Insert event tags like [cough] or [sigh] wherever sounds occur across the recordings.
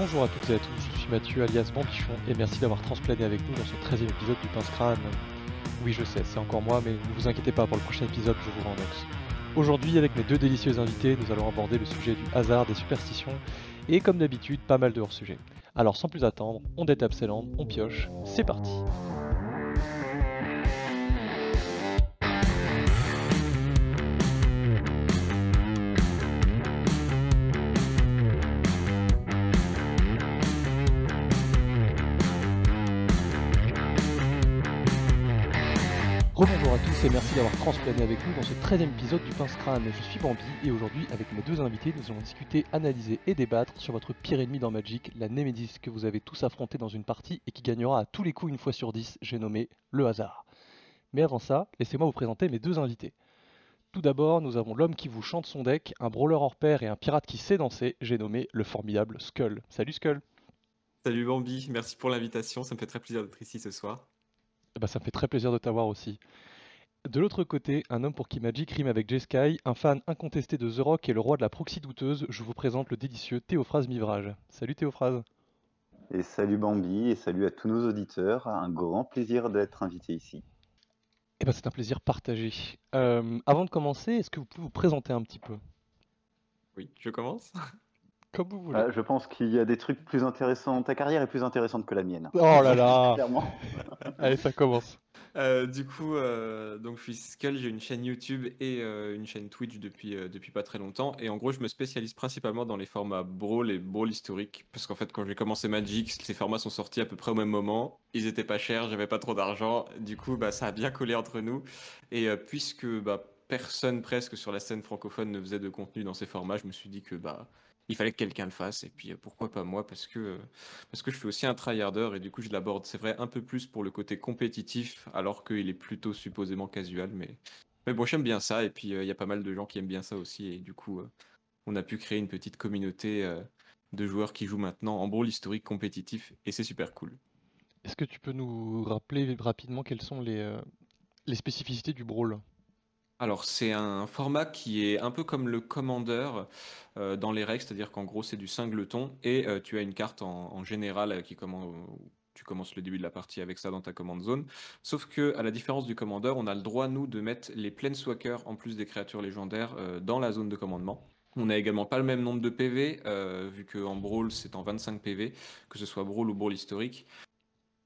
Bonjour à toutes et à tous, je suis Mathieu alias Bambichon et merci d'avoir transplané avec nous dans ce 13 e épisode du Pince Crâne. Oui je sais, c'est encore moi, mais ne vous inquiétez pas, pour le prochain épisode je vous rends. Aujourd'hui, avec mes deux délicieux invités, nous allons aborder le sujet du hasard, des superstitions et comme d'habitude, pas mal de hors-sujets. Alors sans plus attendre, on détape ses on pioche, c'est parti tous et merci d'avoir transplané avec nous dans ce 13 e épisode du Pince Crâne. Je suis Bambi et aujourd'hui, avec mes deux invités, nous allons discuter, analyser et débattre sur votre pire ennemi dans Magic, la Nemesis que vous avez tous affronté dans une partie et qui gagnera à tous les coups une fois sur 10, j'ai nommé le hasard. Mais avant ça, laissez-moi vous présenter mes deux invités. Tout d'abord, nous avons l'homme qui vous chante son deck, un brawler hors pair et un pirate qui sait danser, j'ai nommé le formidable Skull. Salut Skull Salut Bambi, merci pour l'invitation, ça me fait très plaisir d'être ici ce soir. Bah, ça me fait très plaisir de t'avoir aussi. De l'autre côté, un homme pour qui Magic rime avec J-Sky, un fan incontesté de The Rock et le roi de la proxy douteuse, je vous présente le délicieux Théophrase Mivrage. Salut Théophrase Et salut Bambi, et salut à tous nos auditeurs. Un grand plaisir d'être invité ici. Eh ben, c'est un plaisir partagé. Euh, avant de commencer, est-ce que vous pouvez vous présenter un petit peu? Oui, je commence Comme vous voulez. Euh, je pense qu'il y a des trucs plus intéressants. Ta carrière est plus intéressante que la mienne. Oh là là [laughs] Clairement. [laughs] Allez, ça commence. Euh, du coup, euh, donc je suis Skull, j'ai une chaîne YouTube et euh, une chaîne Twitch depuis, euh, depuis pas très longtemps. Et en gros, je me spécialise principalement dans les formats Brawl et Brawl historique. Parce qu'en fait, quand j'ai commencé Magic, ces formats sont sortis à peu près au même moment. Ils étaient pas chers, j'avais pas trop d'argent. Du coup, bah, ça a bien collé entre nous. Et euh, puisque bah, personne presque sur la scène francophone ne faisait de contenu dans ces formats, je me suis dit que bah, il fallait que quelqu'un le fasse. Et puis euh, pourquoi pas moi Parce que, euh, je suis aussi un tryharder et du coup, je l'aborde, c'est vrai, un peu plus pour le côté compétitif, alors qu'il est plutôt supposément casual. Mais, mais bon, j'aime bien ça. Et puis, euh, il y a pas mal de gens qui aiment bien ça aussi. Et du coup, on a pu créer une petite communauté de joueurs qui jouent maintenant en brawl historique compétitif. Et c'est super cool. Est-ce que tu peux nous rappeler rapidement quelles sont les, les spécificités du Brawl? Alors, c'est un format qui est un peu comme le Commander euh, dans les règles, c'est-à-dire qu'en gros, c'est du singleton et euh, tu as une carte en, général euh, qui commence. Le début de la partie avec ça dans ta command zone. Sauf que, à la différence du Commander, on a le droit, nous, de mettre les Planeswalkers en plus des créatures légendaires euh, dans la zone de commandement. On n'a également pas le même nombre de PV, vu qu'en Brawl, c'est en 25 PV, que ce soit Brawl ou Brawl historique.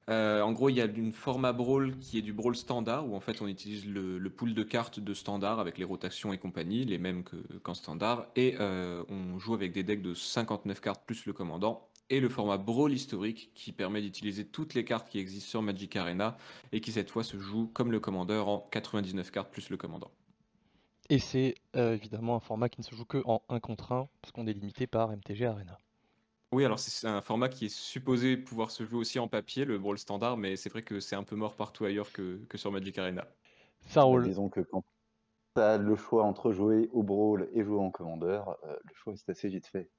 Euh, en gros, il y a une format Brawl qui est du Brawl standard, où en fait on utilise le, pool de cartes de standard avec les rotations et compagnie, les mêmes que- qu'en standard, et euh, on joue avec des decks de 59 cartes plus le commandant, et le format Brawl historique qui permet d'utiliser toutes les cartes qui existent sur Magic Arena, et qui cette fois se joue comme le commandeur en 99 cartes plus le commandant. Et c'est euh, évidemment un format qui ne se joue que en 1 contre 1, parce qu'on est limité par MTG Arena. Oui, alors c'est un format qui est supposé pouvoir se jouer aussi en papier, le Brawl standard, mais c'est vrai que c'est un peu mort partout ailleurs que, que sur Magic Arena. Ça Bah, roule. disons que quand tu as le choix entre jouer au brawl et jouer en commandeur, euh, le choix est assez vite fait.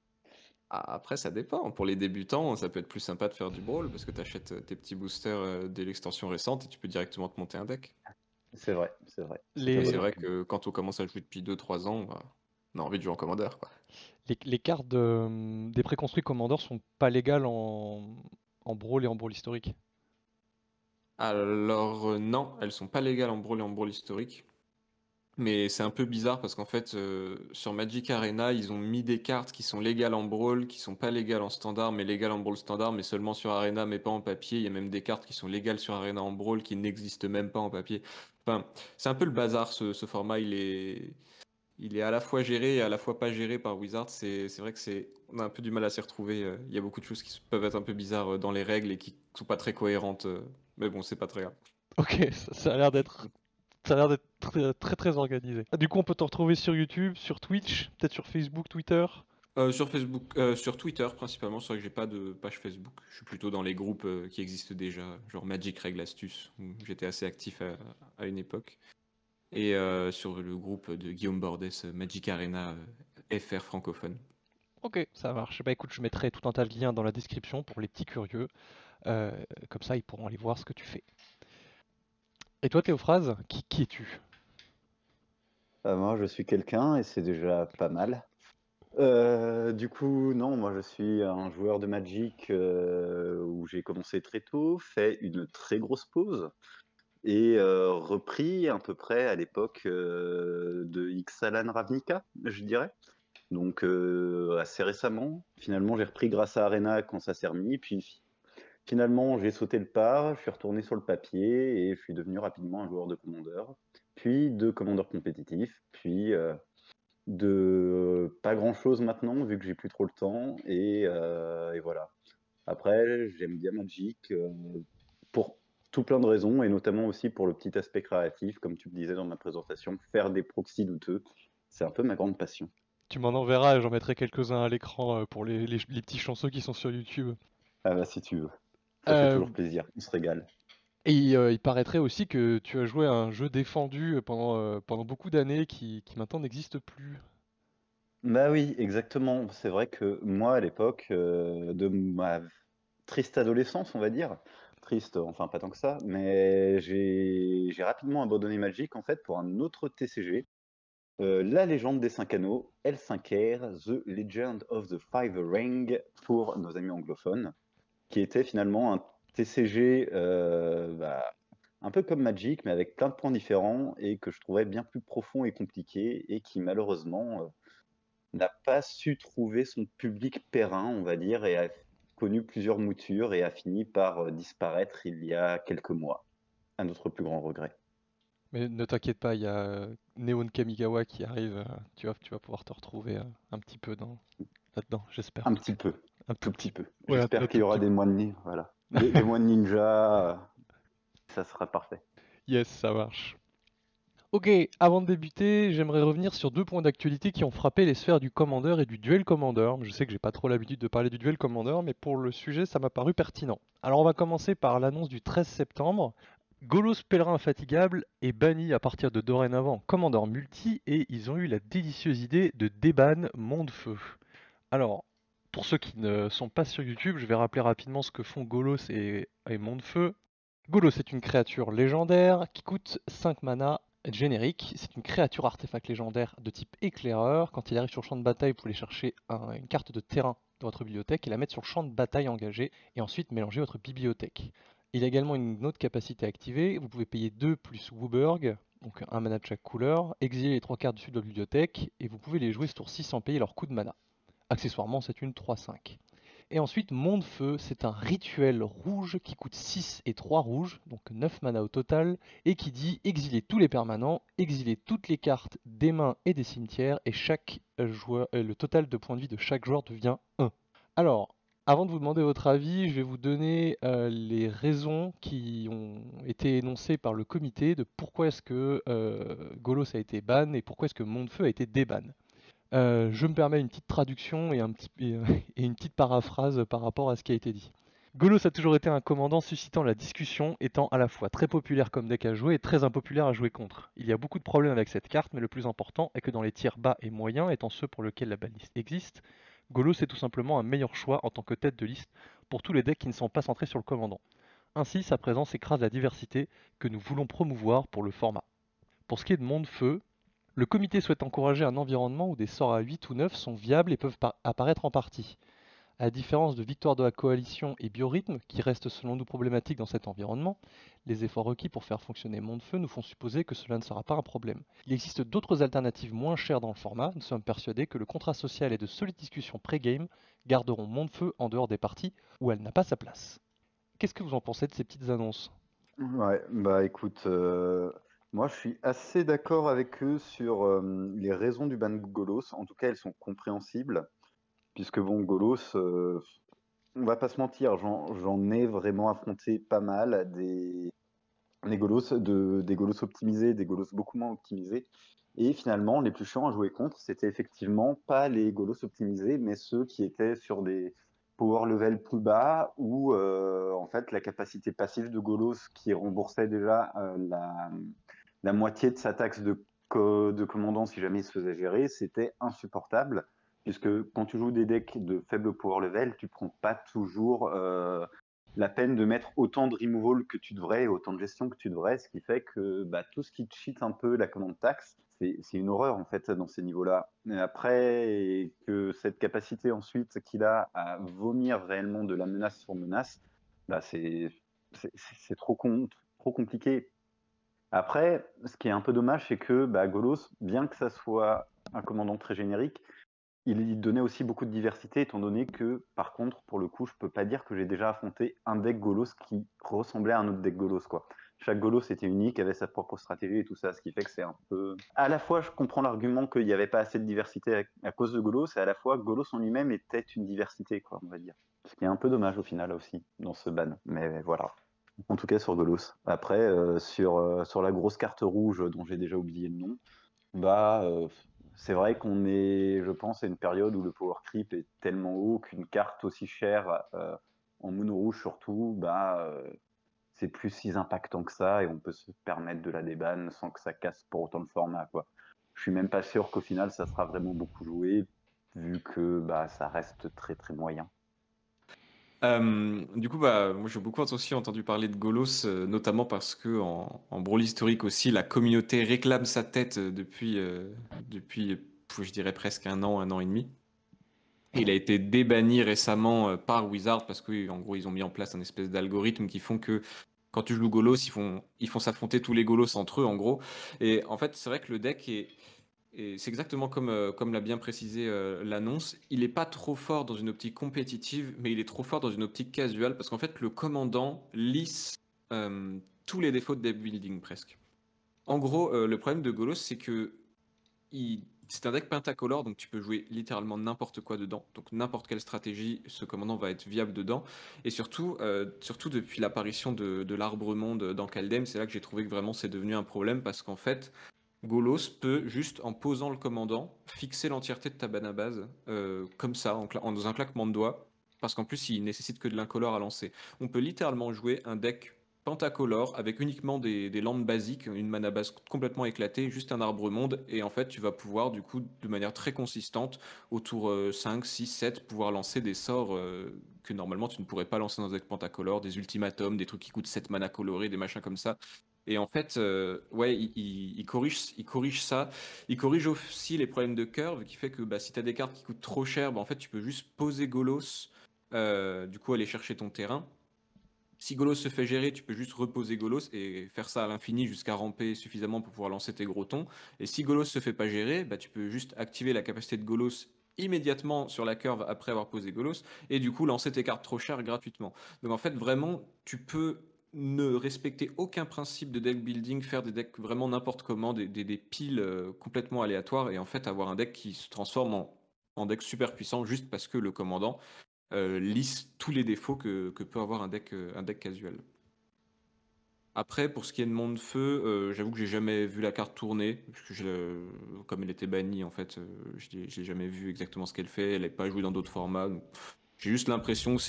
Ah, Après, ça dépend. Pour les débutants, ça peut être plus sympa de faire du Brawl parce que tu achètes tes petits boosters euh, dès l'extension récente et tu peux directement te monter un deck. C'est vrai, c'est vrai. Les- c'est vrai que quand on commence à jouer depuis 2-3 ans, bah, on a envie de jouer en commandeur. Quoi. Les, cartes de- des préconstruits commandeurs sont pas légales en, en Brawl et en Brawl historique. Alors, euh, non, elles sont pas légales en Brawl et en Brawl historique. Mais c'est un peu bizarre parce qu'en fait, euh, sur Magic Arena, ils ont mis des cartes qui sont légales en Brawl, qui sont pas légales en standard, mais légales en Brawl standard, mais seulement sur Arena, mais pas en papier. Il y a même des cartes qui sont légales sur Arena en Brawl qui n'existent même pas en papier. Enfin, c'est un peu le bazar ce, ce format. Il est, il est à la fois géré et à la fois pas géré par Wizard. C'est, vrai que c'est, on a un peu du mal à s'y retrouver. euh, Il y a beaucoup de choses qui peuvent être un peu bizarres euh, dans les règles et qui sont pas très cohérentes. euh, Mais bon, c'est pas très grave. Ok, ça, ça a l'air d'être ça a l'air d'être très, très très organisé. Ah, Du coup, on peut te retrouver sur YouTube, sur Twitch, peut-être sur Facebook, Twitter? Euh, sur Facebook, euh, sur Twitter principalement, c'est vrai que j'ai pas de page Facebook. Je suis plutôt dans les groupes qui existent déjà, genre Magic Règle Astuce, où j'étais assez actif à, à une époque. Et euh, sur le groupe de Guillaume Bordès, Magic Arena euh, FR francophone. Ok, ça marche. Bah écoute, je mettrai tout un tas de liens dans la description pour les petits curieux. Euh, comme ça, ils pourront aller voir ce que tu fais. Et toi, Théophrases, qui, qui es-tu? Euh, moi, je suis quelqu'un et c'est déjà pas mal. Euh, du coup, non, moi je suis un joueur de Magic euh, où j'ai commencé très tôt, fait une très grosse pause et repris à peu près à l'époque de Ixalan Ravnica, je dirais. Donc assez récemment. Finalement, j'ai repris grâce à Arena quand ça s'est remis. Puis finalement, j'ai sauté le pas, je suis retourné sur le papier et je suis devenu rapidement un joueur de commandeur, puis de commandeur compétitif, puis de pas grand chose maintenant, vu que j'ai plus trop le temps. Et, voilà. Après, j'aime bien Magic tout plein de raisons, et notamment aussi pour le petit aspect créatif, comme tu le disais dans ma présentation, faire des proxys douteux. C'est un peu ma grande passion. Tu m'en enverras et j'en mettrai quelques-uns à l'écran euh, pour les, petits chansons qui sont sur YouTube. Ah bah si tu veux. Ça fait toujours plaisir, on se régale. Et il paraîtrait aussi que tu as joué à un jeu défendu pendant, pendant beaucoup d'années qui, maintenant n'existe plus. Bah oui, exactement. C'est vrai que moi, à l'époque de ma triste adolescence, on va dire, triste, enfin pas tant que ça, mais j'ai rapidement abandonné Magic en fait pour un autre TCG, La Légende des Cinq Anneaux, L5R, The Legend of the Five Ring pour nos amis anglophones, qui était finalement un TCG euh, bah, un peu comme Magic, mais avec plein de points différents et que je trouvais bien plus profond et compliqué et qui malheureusement euh, n'a pas su trouver son public périn, on va dire, et a connu plusieurs moutures et a fini par euh, disparaître il y a quelques mois, à notre plus grand regret. Mais ne t'inquiète pas, il y a Neon Kamigawa qui arrive, tu, vas, tu vas pouvoir te retrouver un petit peu dans, là-dedans, j'espère. Un petit peu, un tout petit peu. J'espère qu'il y aura des moines, voilà. Les, moines ninja, ça sera parfait. Yes, ça marche. Ok, avant de débuter, j'aimerais revenir sur deux points d'actualité qui ont frappé les sphères du Commander et du Duel Commander. Je sais que j'ai pas trop l'habitude de parler du Duel Commander, mais pour le sujet, ça m'a paru pertinent. Alors on va commencer par l'annonce du 13 septembre. Golos Pèlerin Infatigable est banni à partir de dorénavant Commander Multi et ils ont eu la délicieuse idée de déban Monde Feu. Alors, pour ceux qui ne sont pas sur YouTube, je vais rappeler rapidement ce que font Golos et, et Feu. Golos est une créature légendaire qui coûte 5 mana générique. C'est une créature artefact légendaire de type éclaireur. Quand il arrive sur le champ de bataille, vous pouvez chercher une carte de terrain dans votre bibliothèque et la mettre sur le champ de bataille engagé et ensuite mélanger votre bibliothèque. Il a également une autre capacité activée. Vous pouvez payer 2 plus Wooburg, donc un mana de chaque couleur, exiler les 3 cartes du sud de la bibliothèque et vous pouvez les jouer ce tour-ci sans payer leur coût de mana. Accessoirement, c'est une 3-5. Et ensuite, Monde Feu, c'est un rituel rouge qui coûte 6 et 3 rouges, donc 9 mana au total, et qui dit exiler tous les permanents, exiler toutes les cartes des mains et des cimetières, et joueur, euh, le total de points de vie de chaque joueur devient 1. Alors, avant de vous demander votre avis, je vais vous donner euh, les raisons qui ont été énoncées par le comité de pourquoi est-ce que euh, Golos a été ban et pourquoi est-ce que Monde Feu a été déban. Euh, je me permets une petite traduction [laughs] et, une petite paraphrase par rapport à ce qui a été dit. Golos a toujours été un commandant suscitant la discussion, étant à la fois très populaire comme deck à jouer et très impopulaire à jouer contre. Il y a beaucoup de problèmes avec cette carte, mais le plus important est que dans les tiers bas et moyens, étant ceux pour lesquels la baliste existe, Golos est tout simplement un meilleur choix en tant que tête de liste pour tous les decks qui ne sont pas centrés sur le commandant. Ainsi, sa présence écrase la diversité que nous voulons promouvoir pour le format. Pour ce qui est de Monde Feu, le comité souhaite encourager un environnement où des sorts à 8 ou 9 sont viables et peuvent apparaître en partie. À la différence de Victoire de la Coalition et Biorhythme, qui restent selon nous problématiques dans cet environnement, les efforts requis pour faire fonctionner Monde Feu nous font supposer que cela ne sera pas un problème. Il existe d'autres alternatives moins chères dans le format, nous sommes persuadés que le contrat social et de solides discussions pré-game garderont Monde Feu en dehors des parties où elle n'a pas sa place. Qu'est-ce que vous en pensez de ces petites annonces? Ouais, bah écoute, euh, moi, je suis assez d'accord avec eux sur les raisons du ban de Golos. En tout cas, elles sont compréhensibles, puisque bon, Golos, on va pas se mentir, j'en ai vraiment affronté pas mal des, des Golos, de, des Golos optimisés, des Golos beaucoup moins optimisés. Et finalement, les plus chiants à jouer contre, c'était effectivement pas les Golos optimisés, mais ceux qui étaient sur des power level plus bas, où en fait la capacité passive de Golos qui remboursait déjà la la moitié de sa taxe de, commandant, si jamais il se faisait gérer, c'était insupportable, puisque quand tu joues des decks de faible power level, tu prends pas toujours euh, la peine de mettre autant de removal que tu devrais autant de gestion que tu devrais, ce qui fait que bah, tout ce qui cheat un peu la commande taxe, c'est une horreur en fait dans ces niveaux-là. Après, que cette capacité ensuite qu'il a à vomir réellement de la menace sur menace, bah c'est trop compliqué. Après, ce qui est un peu dommage, c'est que bah, Golos, bien que ça soit un commandant très générique, il donnait aussi beaucoup de diversité, étant donné que, par contre, pour le coup, je peux pas dire que j'ai déjà affronté un deck Golos qui ressemblait à un autre deck Golos, quoi chaque Golos était unique, avait sa propre stratégie et tout ça, ce qui fait que c'est un peu. À la fois, je comprends l'argument qu'il n'y avait pas assez de diversité à, cause de Golos, et à la fois, Golos en lui-même était une diversité, quoi, on va dire. Ce qui est un peu dommage au final aussi, dans ce ban. Mais voilà. En tout cas sur Golos. Après, euh, sur, euh, sur la grosse carte rouge dont j'ai déjà oublié le nom, bah. Euh, c'est vrai qu'on est, je pense, à une période où le power creep est tellement haut qu'une carte aussi chère en mono rouge surtout, bah, c'est plus si impactant que ça et on peut se permettre de la débanne sans que ça casse pour autant le format. Quoi. Je suis même pas sûr qu'au final ça sera vraiment beaucoup joué vu que bah, ça reste très très moyen. Euh, du coup, bah, moi j'ai beaucoup aussi entendu parler de Golos, euh, notamment parce que en, en historique aussi, la communauté réclame sa tête euh, depuis, depuis, je dirais presque un an, un an et demi. Il a été débanni récemment par Wizard parce qu'en gros, ils ont mis en place un espèce d'algorithme qui font que quand tu joues Golos, ils font ils font s'affronter tous les Golos entre eux, en gros. Et en fait, c'est vrai que le deck est, c'est exactement comme, euh, l'a bien précisé euh, l'annonce, il n'est pas trop fort dans une optique compétitive, mais il est trop fort dans une optique casual parce qu'en fait, le commandant lisse tous les défauts de deck building presque. En gros, le problème de Golos, c'est que c'est un deck pentacolore, donc tu peux jouer littéralement n'importe quoi dedans. Donc n'importe quelle stratégie, ce commandant va être viable dedans. Et surtout, euh, surtout depuis l'apparition de, l'arbre monde dans Kaldem, c'est là que j'ai trouvé que vraiment c'est devenu un problème parce qu'en fait, Golos peut juste en posant le commandant fixer l'entièreté de ta banne à base euh, comme ça, en, dans un claquement de doigts. Parce qu'en plus, il nécessite que de l'incolore à lancer. On peut littéralement jouer un deck pentacolore avec uniquement des, des lampes basiques, une mana base complètement éclatée, juste un arbre monde, et en fait tu vas pouvoir du coup de manière très consistante, autour 5, 6, 7, pouvoir lancer des sorts euh, que normalement tu ne pourrais pas lancer dans un deck pentacolore, des ultimatums, des trucs qui coûtent 7 mana colorés, des machins comme ça. Et en fait, euh, ouais, il, corrige, il corrige ça. Il corrige aussi les problèmes de curve, qui fait que bah, si tu as des cartes qui coûtent trop cher, bah, en fait tu peux juste poser Golos, euh, du coup aller chercher ton terrain. Si Golos se fait gérer, tu peux juste reposer Golos et faire ça à l'infini jusqu'à ramper suffisamment pour pouvoir lancer tes gros tons. Et si Golos se fait pas gérer, bah, tu peux juste activer la capacité de Golos immédiatement sur la curve après avoir posé Golos et du coup lancer tes cartes trop chères gratuitement. Donc en fait, vraiment, tu peux ne respecter aucun principe de deck building, faire des decks vraiment n'importe comment, des, piles euh, complètement aléatoires et en fait avoir un deck qui se transforme en, deck super puissant juste parce que le commandant euh, lisse tous les défauts que, peut avoir un deck, euh, un casual. Après, pour ce qui est de Monde Feu, j'avoue que j'ai jamais vu la carte tourner, puisque comme elle était bannie, en fait, je n'ai jamais vu exactement ce qu'elle fait. Elle n'est pas jouée dans d'autres formats. J'ai juste l'impression que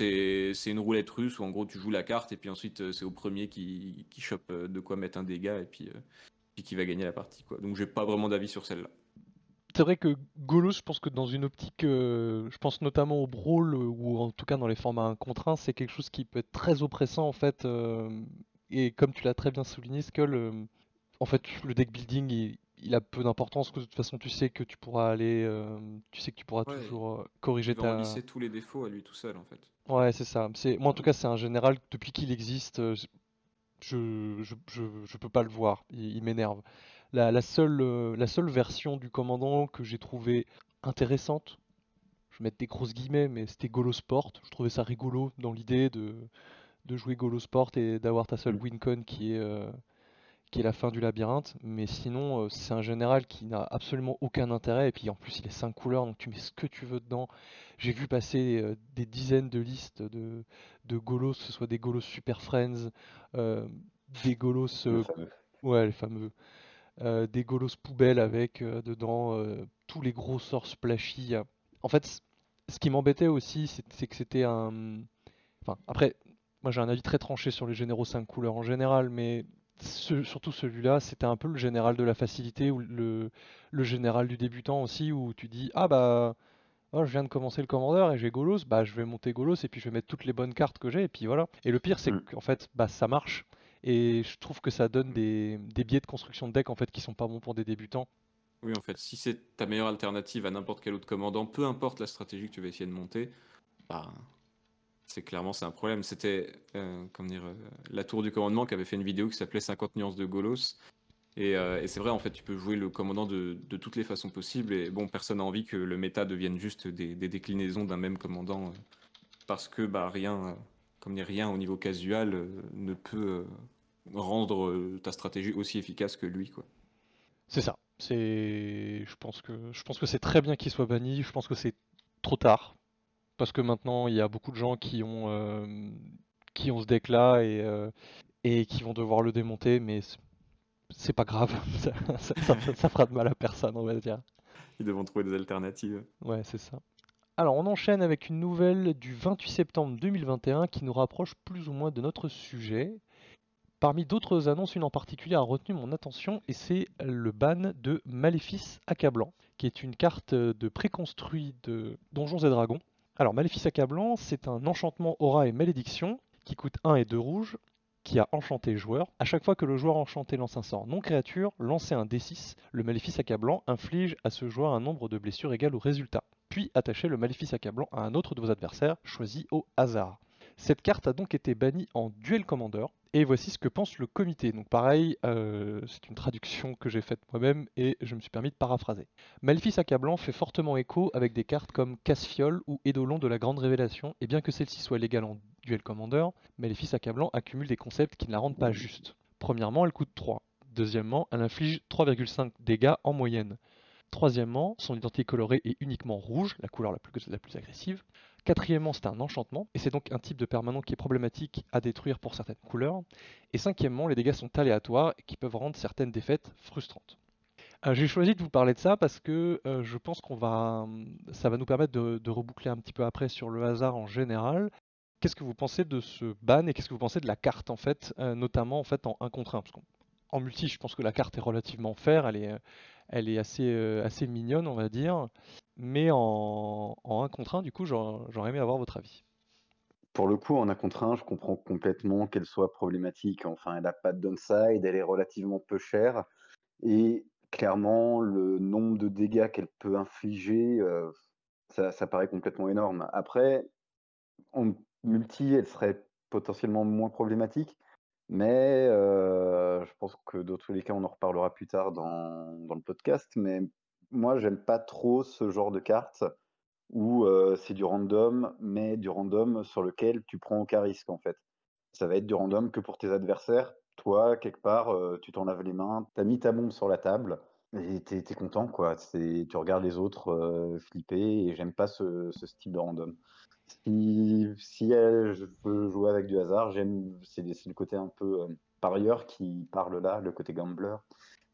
c'est une roulette russe où en gros tu joues la carte et puis ensuite c'est au premier qui, qui chope de quoi mettre un dégât et puis, puis qui va gagner la partie. Quoi. Donc j'ai pas vraiment d'avis sur celle-là c'est vrai que Golos, je pense que dans une optique, euh, je pense notamment au brawl euh, ou en tout cas dans les formats 1 contre 1, c'est quelque chose qui peut être très oppressant en fait. Euh, et comme tu l'as très bien souligné, Skull, en fait le deck building il, a peu d'importance. De toute façon, tu sais que tu pourras aller, tu sais que tu pourras toujours corriger il va ta. tous les défauts à lui tout seul en fait. Ouais, c'est ça. C'est moi en tout cas c'est un général depuis qu'il existe, je, je, je, peux pas le voir. il m'énerve la, seule, euh, la seule version du commandant que j'ai trouvé intéressante, je vais mettre des grosses guillemets, mais c'était Golo Sport. Je trouvais ça rigolo dans l'idée de, de jouer Golo Sport et d'avoir ta seule mm. wincon qui est, euh, qui est la fin du labyrinthe. Mais sinon, euh, c'est un général qui n'a absolument aucun intérêt. Et puis en plus, il est 5 couleurs, donc tu mets ce que tu veux dedans. J'ai vu passer des dizaines de listes de, de Golos, que ce soit des Golos Super Friends, des Golos. ouais, les fameux. Euh, des golos poubelles avec euh, dedans euh, tous les gros sorts splashy. En fait, ce qui m'embêtait aussi, c'est que c'était un. Enfin, après, moi j'ai un avis très tranché sur les généraux 5 couleurs en général, mais surtout celui-là, c'était un peu le général de la facilité ou le, le général du débutant aussi, où tu dis Ah bah. Oh, je viens de commencer le commandeur et j'ai Golos, bah je vais monter Golos et puis je vais mettre toutes les bonnes cartes que j'ai et puis voilà. Et le pire c'est mm. qu'en fait bah ça marche. Et je trouve que ça donne des, biais de construction de deck en fait qui sont pas bons pour des débutants. Oui, en fait, si c'est ta meilleure alternative à n'importe quel autre commandant, peu importe la stratégie que tu vas essayer de monter, bah, c'est clairement c'est un problème. C'était euh, dire euh, la tour du commandement qui avait fait une vidéo qui s'appelait 50 nuances de Golos. Euh, et, c'est vrai, en fait, tu peux jouer le commandant de, toutes les façons possibles. Et bon, personne n'a envie que le méta devienne juste des, déclinaisons d'un même commandant. parce que bah, rien, comme dire, rien au niveau casual ne peut rendre ta stratégie aussi efficace que lui. C'est ça. C'est, je pense que, je pense que c'est très bien qu'il soit banni. Je pense que c'est trop tard parce que maintenant il y a beaucoup de gens qui ont euh, qui ont ce deck là et euh, et qui vont devoir le démonter, mais c'est pas grave, [laughs] ça, fera de mal à personne, on va dire. Ils devront trouver des alternatives. Ouais, c'est ça. Alors, on enchaîne avec une nouvelle du 28 septembre 2021 qui nous rapproche plus ou moins de notre sujet. Parmi d'autres annonces, une en particulier a retenu mon attention et c'est le ban de Maléfice Accablant, qui est une carte de préconstruit de Donjons et Dragons. Alors, Maléfice Accablant, c'est un enchantement aura et malédiction qui coûte 1 et 2 rouges, qui a enchanté le joueur. À chaque fois que le joueur enchanté lance un sort non créature, lancez un D6. Le Maléfice Accablant inflige à ce joueur un nombre de blessures égal au résultat. Puis attachez le Maléfice Accablant à un autre de vos adversaires, choisi au hasard. Cette carte a donc été bannie en Duel Commander, et voici ce que pense le comité. Donc pareil, euh, c'est une traduction que j'ai faite moi-même et je me suis permis de paraphraser. Maléfice accablant fait fortement écho avec des cartes comme Casse-Fiole ou Eidolon de la Grande Révélation, et bien que celle-ci soit légale en Duel Commander, Maléfice accablant accumule des concepts qui ne la rendent pas juste. Premièrement, elle coûte 3. Deuxièmement, elle inflige 3,5 dégâts en moyenne. Troisièmement, son identité colorée est uniquement rouge, la couleur la plus agressive. Quatrièmement, c'est un enchantement, et c'est donc un type de permanent qui est problématique à détruire pour certaines couleurs. Et cinquièmement, les dégâts sont aléatoires et qui peuvent rendre certaines défaites frustrantes. Euh, j'ai choisi de vous parler de ça parce que euh, je pense qu'on va, ça va nous permettre de, reboucler un petit peu après sur le hasard en général. Qu'est-ce que vous pensez de ce ban et qu'est-ce que vous pensez de la carte en fait, euh, notamment en en 1 contre 1 parce En multi, je pense que la carte est relativement fair, elle est, elle est assez, assez mignonne, on va dire. Mais en, en 1 contre 1, du coup, j'aurais aimé avoir votre avis. Pour le coup, en 1 contre 1, je comprends complètement qu'elle soit problématique. Enfin, elle n'a pas de downside, elle est relativement peu chère. Et clairement, le nombre de dégâts qu'elle peut infliger, euh, ça, paraît complètement énorme. Après, en multi, elle serait potentiellement moins problématique. Mais euh, je pense que dans tous les cas, on en reparlera plus tard dans, dans le podcast. Mais moi, j'aime pas trop ce genre de carte où c'est du random, mais du random sur lequel tu prends aucun risque en fait. Ça va être du random que pour tes adversaires. Toi, quelque part, tu t'en laves les mains, tu as mis ta bombe sur la table et tu es, content quoi. Tu regardes les autres flipper et j'aime pas ce, style de random. Si, je veux jouer avec du hasard, j'aime c'est le côté un peu parieur qui parle là, le côté gambler.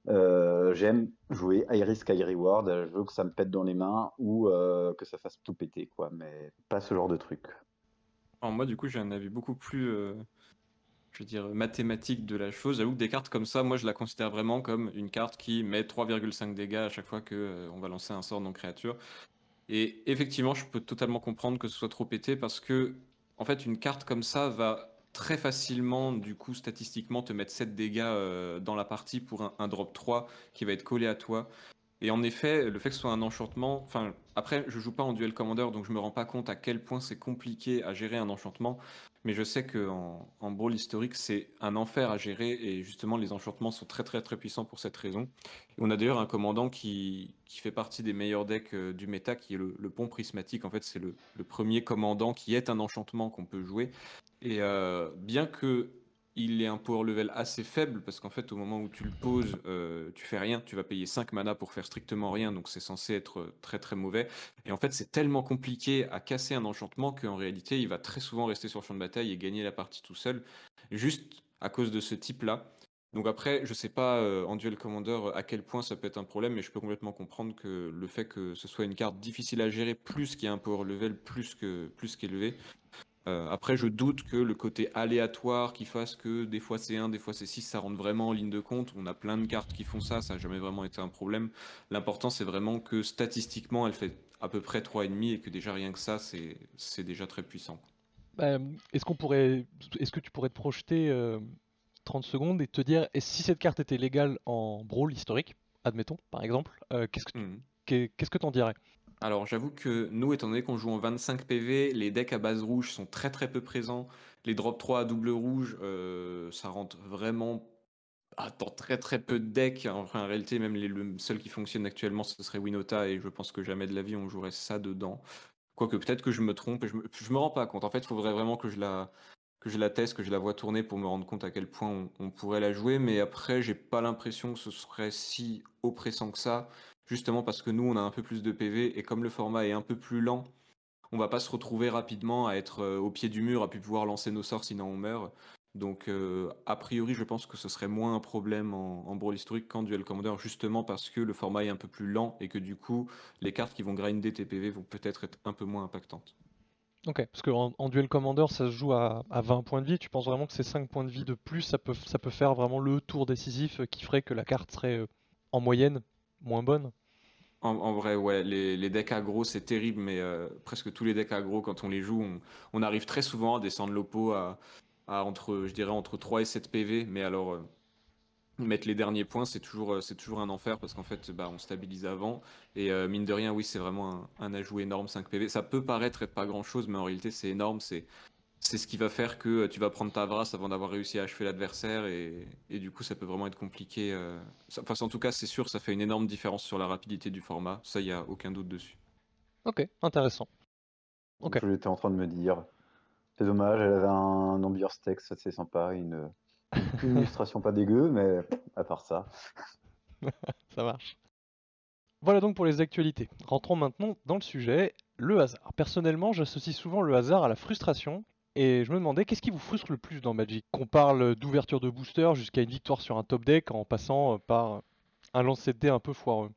Euh, j'aime jouer high risk, high reward. Je veux que ça me pète dans les mains ou euh, que ça fasse tout péter, quoi. Mais pas ce genre de truc. Moi, du coup, j'ai un avis beaucoup plus, euh, je veux dire, mathématique de la chose. J'avoue que des cartes comme ça, moi, je la considère vraiment comme une carte qui met 3,5 dégâts à chaque fois que on va lancer un sort non créature. Et effectivement, je peux totalement comprendre que ce soit trop pété parce que, en fait, une carte comme ça va très facilement, du coup, statistiquement, te mettre 7 dégâts euh, dans la partie pour un, drop 3 qui va être collé à toi. Et en effet, le fait que ce soit un enchantement, enfin, après, je joue pas en duel commander, donc je me rends pas compte à quel point c'est compliqué à gérer un enchantement. Mais je sais qu'en en, brawl historique, c'est un enfer à gérer, et justement, les enchantements sont très très très puissants pour cette raison. on a d'ailleurs un commandant qui, qui, fait partie des meilleurs decks euh, du méta, qui est le, pont prismatique. En fait, c'est le, le, premier commandant qui est un enchantement qu'on peut jouer. Et euh, bien que il est un power level assez faible, parce qu'en fait, au moment où tu le poses, euh, tu fais rien, tu vas payer 5 mana pour faire strictement rien, donc c'est censé être très très mauvais. Et en fait, c'est tellement compliqué à casser un enchantement qu'en réalité, il va très souvent rester sur le champ de bataille et gagner la partie tout seul, juste à cause de ce type-là. Donc après, je sais pas euh, en duel commander à quel point ça peut être un problème, mais je peux complètement comprendre que le fait que ce soit une carte difficile à gérer, plus qu'il y a un power level plus qu'élevé, euh, après, je doute que le côté aléatoire qui fasse que des fois c'est 1, des fois c'est 6, ça rentre vraiment en ligne de compte. On a plein de cartes qui font ça, ça n'a jamais vraiment été un problème. L'important, c'est vraiment que statistiquement, elle fait à peu près 3,5 et que déjà rien que ça, c'est déjà très puissant. Bah, est-ce qu'on pourrait, est-ce que tu pourrais te projeter 30 euh, secondes et te dire, et si cette carte était légale en brawl historique, admettons, par exemple, qu'est-ce que Mmh. qu'est-ce que t'en dirais? Alors j'avoue que nous, étant donné qu'on joue en 25 PV, les decks à base rouge sont très très peu présents. Les drop 3 à double rouge, euh, ça rentre vraiment ah, dans très très peu de decks. Enfin, en réalité, même les, le seul qui fonctionne actuellement, ce serait Winota, et je pense que jamais de la vie on jouerait ça dedans. Quoique peut-être que je me trompe, et je me, me rends pas compte. En fait, il faudrait vraiment que je la que je teste, que je la vois tourner pour me rendre compte à quel point on, on pourrait la jouer. Mais après, j'ai pas l'impression que ce serait si oppressant que ça justement parce que nous, on a un peu plus de PV et comme le format est un peu plus lent, on va pas se retrouver rapidement à être euh, au pied du mur, à plus pouvoir lancer nos sorts sinon on meurt. Donc, euh, a priori, je pense que ce serait moins un problème en, Brawl historique qu'en Duel Commander, justement parce que le format est un peu plus lent et que du coup, les cartes qui vont grinder tes PV vont peut-être être un peu moins impactantes. Ok, parce qu'en en Duel Commander, ça se joue à, à 20 points de vie. Tu penses vraiment que ces 5 points de vie de plus, ça peut, ça peut faire vraiment le tour décisif qui ferait que la carte serait euh, en moyenne moins bonne En, vrai, ouais, les, decks aggro, c'est terrible, mais euh, presque tous les decks aggro, quand on les joue, on, arrive très souvent à descendre l'oppo à, entre, je dirais, entre 3 et 7 PV, mais alors, euh, mettre les derniers points, c'est toujours, euh, toujours un enfer, parce qu'en fait, bah, on stabilise avant, et mine de rien, oui, c'est vraiment un, ajout énorme, 5 PV. Ça peut paraître être pas grand-chose, mais en réalité, c'est énorme, c'est... C'est ce qui va faire que euh, tu vas prendre ta vrasse avant d'avoir réussi à achever l'adversaire et, et du coup ça peut vraiment être compliqué. euh, ça- Enfin en tout cas c'est sûr ça fait une énorme différence sur la rapidité du format, ça il y a aucun doute dessus. Ok, intéressant. Ok. Je j'étais en train de me dire, c'est dommage, elle avait un ambiance texte assez sympa, une, une [laughs] illustration pas dégueu, mais à part ça. Ça marche. Voilà donc pour les actualités. Rentrons maintenant dans le sujet, le hasard. Personnellement, j'associe souvent le hasard à la frustration, et je me demandais qu'est-ce qui vous frustre le plus dans Magic? Qu'on parle d'ouverture de booster jusqu'à une victoire sur un top deck en passant euh, par un lancer de dés un peu foireux?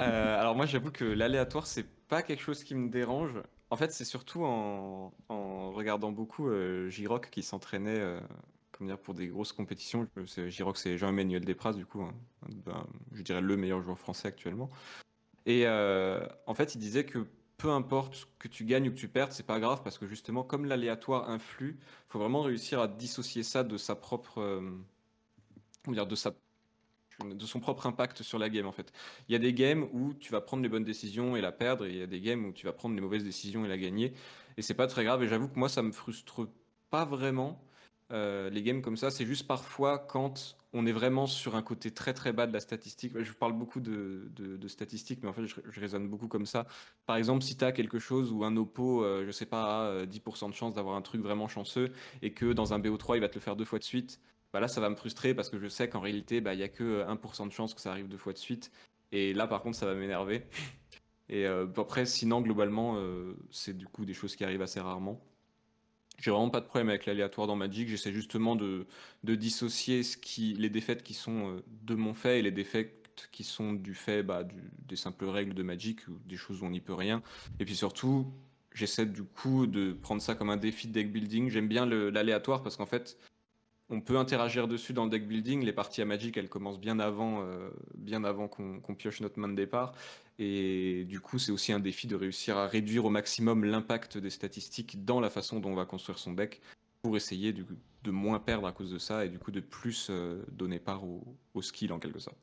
Euh, alors moi j'avoue que l'aléatoire c'est pas quelque chose qui me dérange. En fait c'est surtout en, regardant beaucoup euh, J-Rock qui s'entraînait euh, pour des grosses compétitions. Je- c'est- Jean-Emmanuel Desprats du coup, hein, je dirais le meilleur joueur français actuellement. Et en fait, il disait que peu importe que tu gagnes ou que tu perdes, c'est pas grave parce que justement, comme l'aléatoire influe, il faut vraiment réussir à dissocier ça de sa propre, euh, dire, de sa, de son propre impact sur la game en fait. Il y a des games où tu vas prendre les bonnes décisions et la perdre, et il y a des games où tu vas prendre les mauvaises décisions et la gagner. Et c'est pas très grave. Et j'avoue que moi, ça me frustre pas vraiment. Euh, les games comme ça, c'est juste parfois quand on est vraiment sur un côté très très bas de la statistique. Je parle beaucoup de, statistiques, mais en fait, je, je raisonne beaucoup comme ça. Par exemple, si tu as quelque chose où un oppo, euh, je sais pas, a euh, 10% de chance d'avoir un truc vraiment chanceux et que dans un BO3, il va te le faire deux fois de suite, bah là, ça va me frustrer parce que je sais qu'en réalité, bah, il y a que euh, 1% de chance que ça arrive deux fois de suite. Et là, par contre, ça va m'énerver. [laughs] Et euh, après, sinon, globalement, euh, c'est du coup des choses qui arrivent assez rarement. J'ai vraiment pas de problème avec l'aléatoire dans Magic. J'essaie justement de, de dissocier les défaites qui sont euh, de mon fait et les défaites qui sont du fait bah, des simples règles de Magic ou des choses où on n'y peut rien. Et puis surtout, j'essaie du coup de prendre ça comme un défi de deck building. J'aime bien l'aléatoire parce qu'en fait, on peut interagir dessus dans le deck building. Les parties à Magic, elles commencent bien avant, euh, bien avant qu'on pioche notre main de départ. Et du coup, c'est aussi un défi de réussir à réduire au maximum l'impact des statistiques dans la façon dont on va construire son deck pour essayer du- de moins perdre à cause de ça et du coup de plus euh, donner part au, au skill en quelque sorte.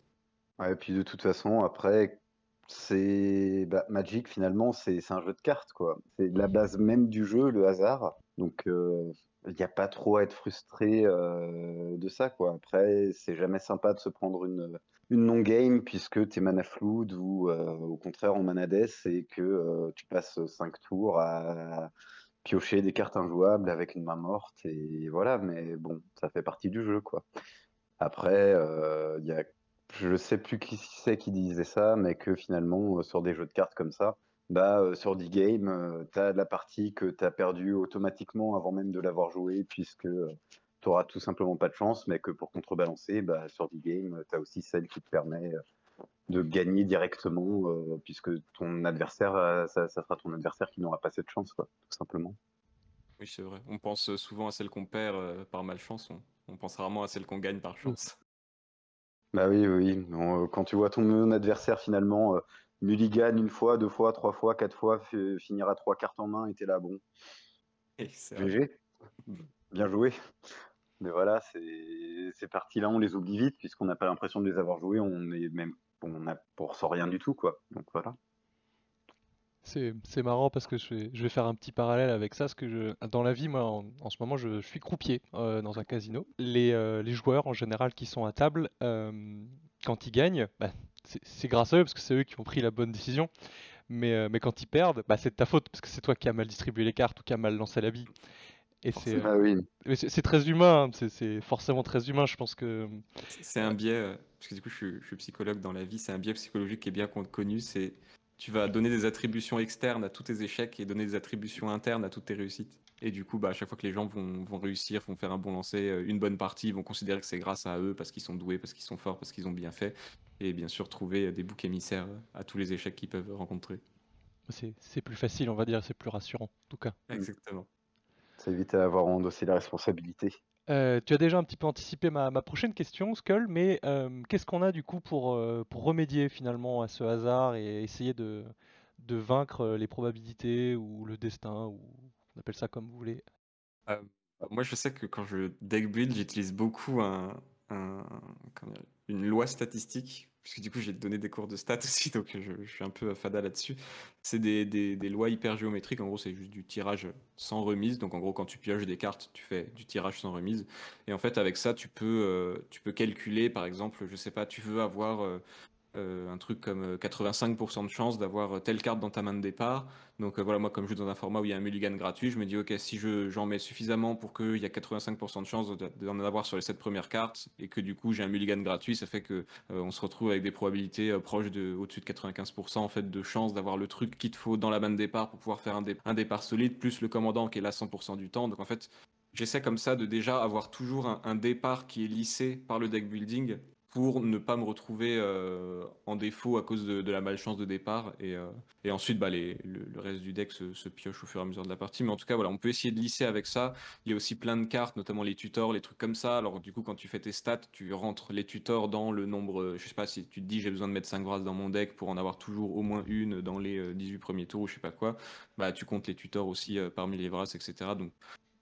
Ouais, et puis de toute façon, après, c'est bah, Magic finalement, c'est c'est un jeu de cartes, quoi. C'est la base même du jeu, le hasard. Donc, euh, il n'y a pas trop à être frustré euh, de ça, quoi. Après, c'est jamais sympa de se prendre une, une non-game puisque tu es mana flood ou euh, au contraire en mana death et que euh, tu passes 5 tours à piocher des cartes injouables avec une main morte et voilà, mais bon, ça fait partie du jeu, quoi. Après, il y a je sais plus qui c'est qui disait ça, mais que finalement, sur des jeux de cartes comme ça, bah, euh, sur 10 games, tu as la partie que tu as perdue automatiquement avant même de l'avoir jouée, puisque tu auras tout simplement pas de chance, mais que pour contrebalancer, bah, sur 10 games, tu as aussi celle qui te permet euh, de gagner directement, euh, puisque ton adversaire, euh, ça, ça sera ton adversaire qui n'aura pas cette chance, quoi, tout simplement. Oui, c'est vrai. On pense souvent à celle qu'on perd euh, par malchance, on, on pense rarement à celle qu'on gagne par chance. Bah oui, oui. euh, quand tu vois ton adversaire finalement euh, mulligan une fois, deux fois, trois fois, quatre fois, fi- finir à trois cartes en main, et t'es là, bon. GG, bien joué. Mais voilà, c'est ces parties-là, on les oublie vite puisqu'on n'a pas l'impression de les avoir jouées, on est même on, a, on ressort rien du tout, quoi. Donc voilà. C'est c'est marrant parce que je vais, je vais faire un petit parallèle avec ça, parce que je, dans la vie, moi, en, en ce moment, je, je suis croupier euh, dans un casino. Les, euh, les joueurs, en général, qui sont à table, euh, quand ils gagnent, bah, c'est grâce à eux, parce que c'est eux qui ont pris la bonne décision. Mais, euh, mais quand ils perdent, bah, c'est de ta faute, parce que c'est toi qui as mal distribué les cartes ou qui as mal lancé la bille. Et c'est euh, Ah oui. c'est très humain, hein, c'est c'est forcément très humain, je pense que... C'est un biais, euh, parce que du coup je suis, je suis psychologue dans la vie, c'est un biais psychologique qui est bien con- connu, c'est tu vas donner des attributions externes à tous tes échecs et donner des attributions internes à toutes tes réussites. Et du coup, bah, à chaque fois que les gens vont, vont réussir, vont faire un bon lancer, euh, une bonne partie, ils vont considérer que c'est grâce à eux, parce qu'ils sont doués, parce qu'ils sont forts, parce qu'ils ont bien fait. Et bien sûr, trouver euh, des boucs émissaires euh, à tous les échecs qu'ils peuvent rencontrer. C'est c'est plus facile, on va dire, c'est plus rassurant, en tout cas. Mm. Exactement. Ça évite à avoir endossé la responsabilité. Euh, tu as déjà un petit peu anticipé ma, ma prochaine question, Skull, mais euh, qu'est-ce qu'on a du coup pour, euh, pour remédier finalement à ce hasard et essayer de, de vaincre les probabilités ou le destin, ou on appelle ça comme vous voulez. Euh, moi, je sais que quand je deck build, j'utilise beaucoup un, une loi statistique, puisque du coup, j'ai donné des cours de stats [laughs] aussi, donc je, je suis un peu fada là-dessus. C'est des, des- lois hyper géométriques. En gros, c'est juste du tirage sans remise. Donc, en gros, quand tu pioches des cartes, tu fais du tirage sans remise. Et en fait, avec ça, tu peux, euh, tu peux calculer, par exemple, je sais pas, tu veux avoir euh, euh, un truc comme euh, 85% de chance d'avoir euh, telle carte dans ta main de départ. Donc euh, voilà, moi comme je joue dans un format où il y a un mulligan gratuit, je me dis ok, si je, j'en mets suffisamment pour qu'il y a 85% de chance de- d'en avoir sur les 7 premières cartes et que du coup j'ai un mulligan gratuit, ça fait que euh, on se retrouve avec des probabilités euh, proches de au-dessus de 95% en fait de chance d'avoir le truc qu'il te faut dans la main de départ pour pouvoir faire un, un départ solide, plus le commandant qui est là 100% du temps. Donc en fait, j'essaie comme ça de déjà avoir toujours un départ qui est lissé par le deck building pour ne pas me retrouver euh, en défaut à cause de, la malchance de départ. Et, euh, ensuite, bah, les, le, reste du deck se, pioche au fur et à mesure de la partie. Mais en tout cas, voilà, on peut essayer de lisser avec ça. Il y a aussi plein de cartes, notamment les tutors, les trucs comme ça. Alors du coup, quand tu fais tes stats, tu rentres les tutors dans le nombre, euh, je sais pas si tu te dis j'ai besoin de mettre 5 grâces dans mon deck pour en avoir toujours au moins une dans les euh, 18 premiers tours ou je sais pas quoi. Bah, tu comptes les tutors aussi parmi les grâces, etc. Donc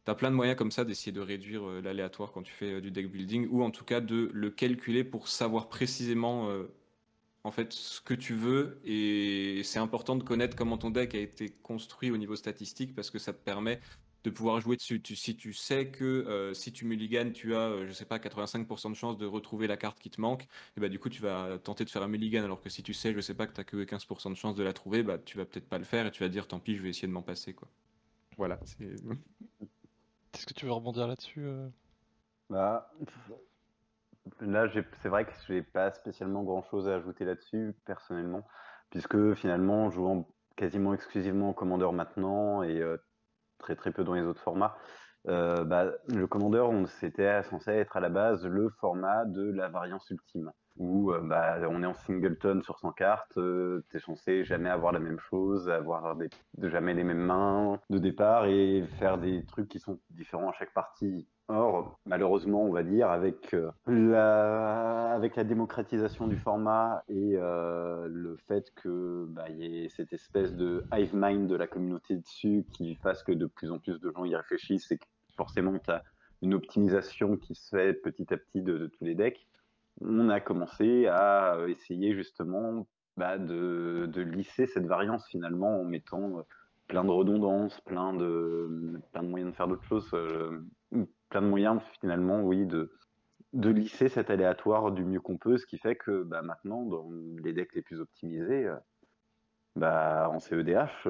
T'as plein de moyens comme ça d'essayer de réduire euh, l'aléatoire quand tu fais euh, du deck building ou en tout cas de le calculer pour savoir précisément euh, en fait ce que tu veux et c'est important de connaître comment ton deck a été construit au niveau statistique parce que ça te permet de pouvoir jouer dessus. Tu- si tu sais que si tu mulliganes, tu as, je sais pas, 85% de chance de retrouver la carte qui te manque, et bah du coup tu vas tenter de faire un mulligan alors que si tu sais, je sais pas, que tu que 15% de chance de la trouver, bah tu vas peut-être pas le faire et tu vas dire tant pis, je vais essayer de m'en passer quoi. Voilà, [laughs] Est-ce que tu veux rebondir là-dessus euh Bah, là, c'est vrai que j'ai pas spécialement grand-chose à ajouter là-dessus, personnellement, puisque finalement, jouant quasiment exclusivement au commandeur maintenant et euh, très très peu dans les autres formats, euh, bah, le commandeur, c'était censé être à la base le format de la variance ultime, où euh, bah, on est en singleton sur 100 cartes, euh, t'es censé jamais avoir la même chose, avoir jamais les mêmes mains de départ et faire des trucs qui sont différents à chaque partie. Or, malheureusement, on va dire, avec, euh, la, démocratisation du format et euh, le fait que bah, y ait cette espèce de hive mind de la communauté dessus qui fasse que de plus en plus de gens y réfléchissent et que forcément tu as une optimisation qui se fait petit à petit de tous les decks, on a commencé à euh, essayer justement bah, de, lisser cette variance finalement en mettant euh, plein de redondances, plein de, moyens de faire d'autres choses, euh, plein de moyens finalement, oui, de, lisser cet aléatoire du mieux qu'on peut, ce qui fait que bah, maintenant, dans les decks les plus optimisés, bah, en CEDH,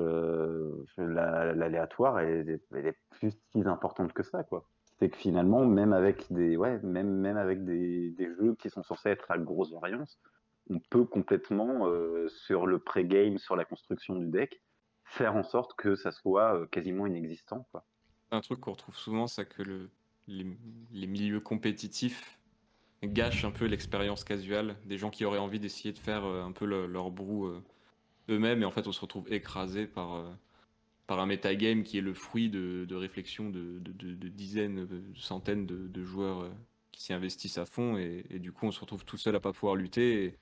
la- l'aléatoire est plus si importante que ça, quoi. C'est que finalement, même avec des, ouais, même, même avec des, des jeux qui sont censés être à grosse variance, on peut complètement, euh, sur le pré-game, sur la construction du deck, faire en sorte que ça soit euh, quasiment inexistant, quoi. un truc qu'on retrouve souvent, c'est que le, les, milieux compétitifs gâchent un peu l'expérience casuale des gens qui auraient envie d'essayer de faire euh, un peu le- leur brou eux-mêmes et en fait on se retrouve écrasé par, par un metagame qui est le fruit de, réflexions de, de- de- de dizaines, de centaines de, joueurs euh, qui s'y investissent à fond et, du coup on se retrouve tout seul à pas pouvoir lutter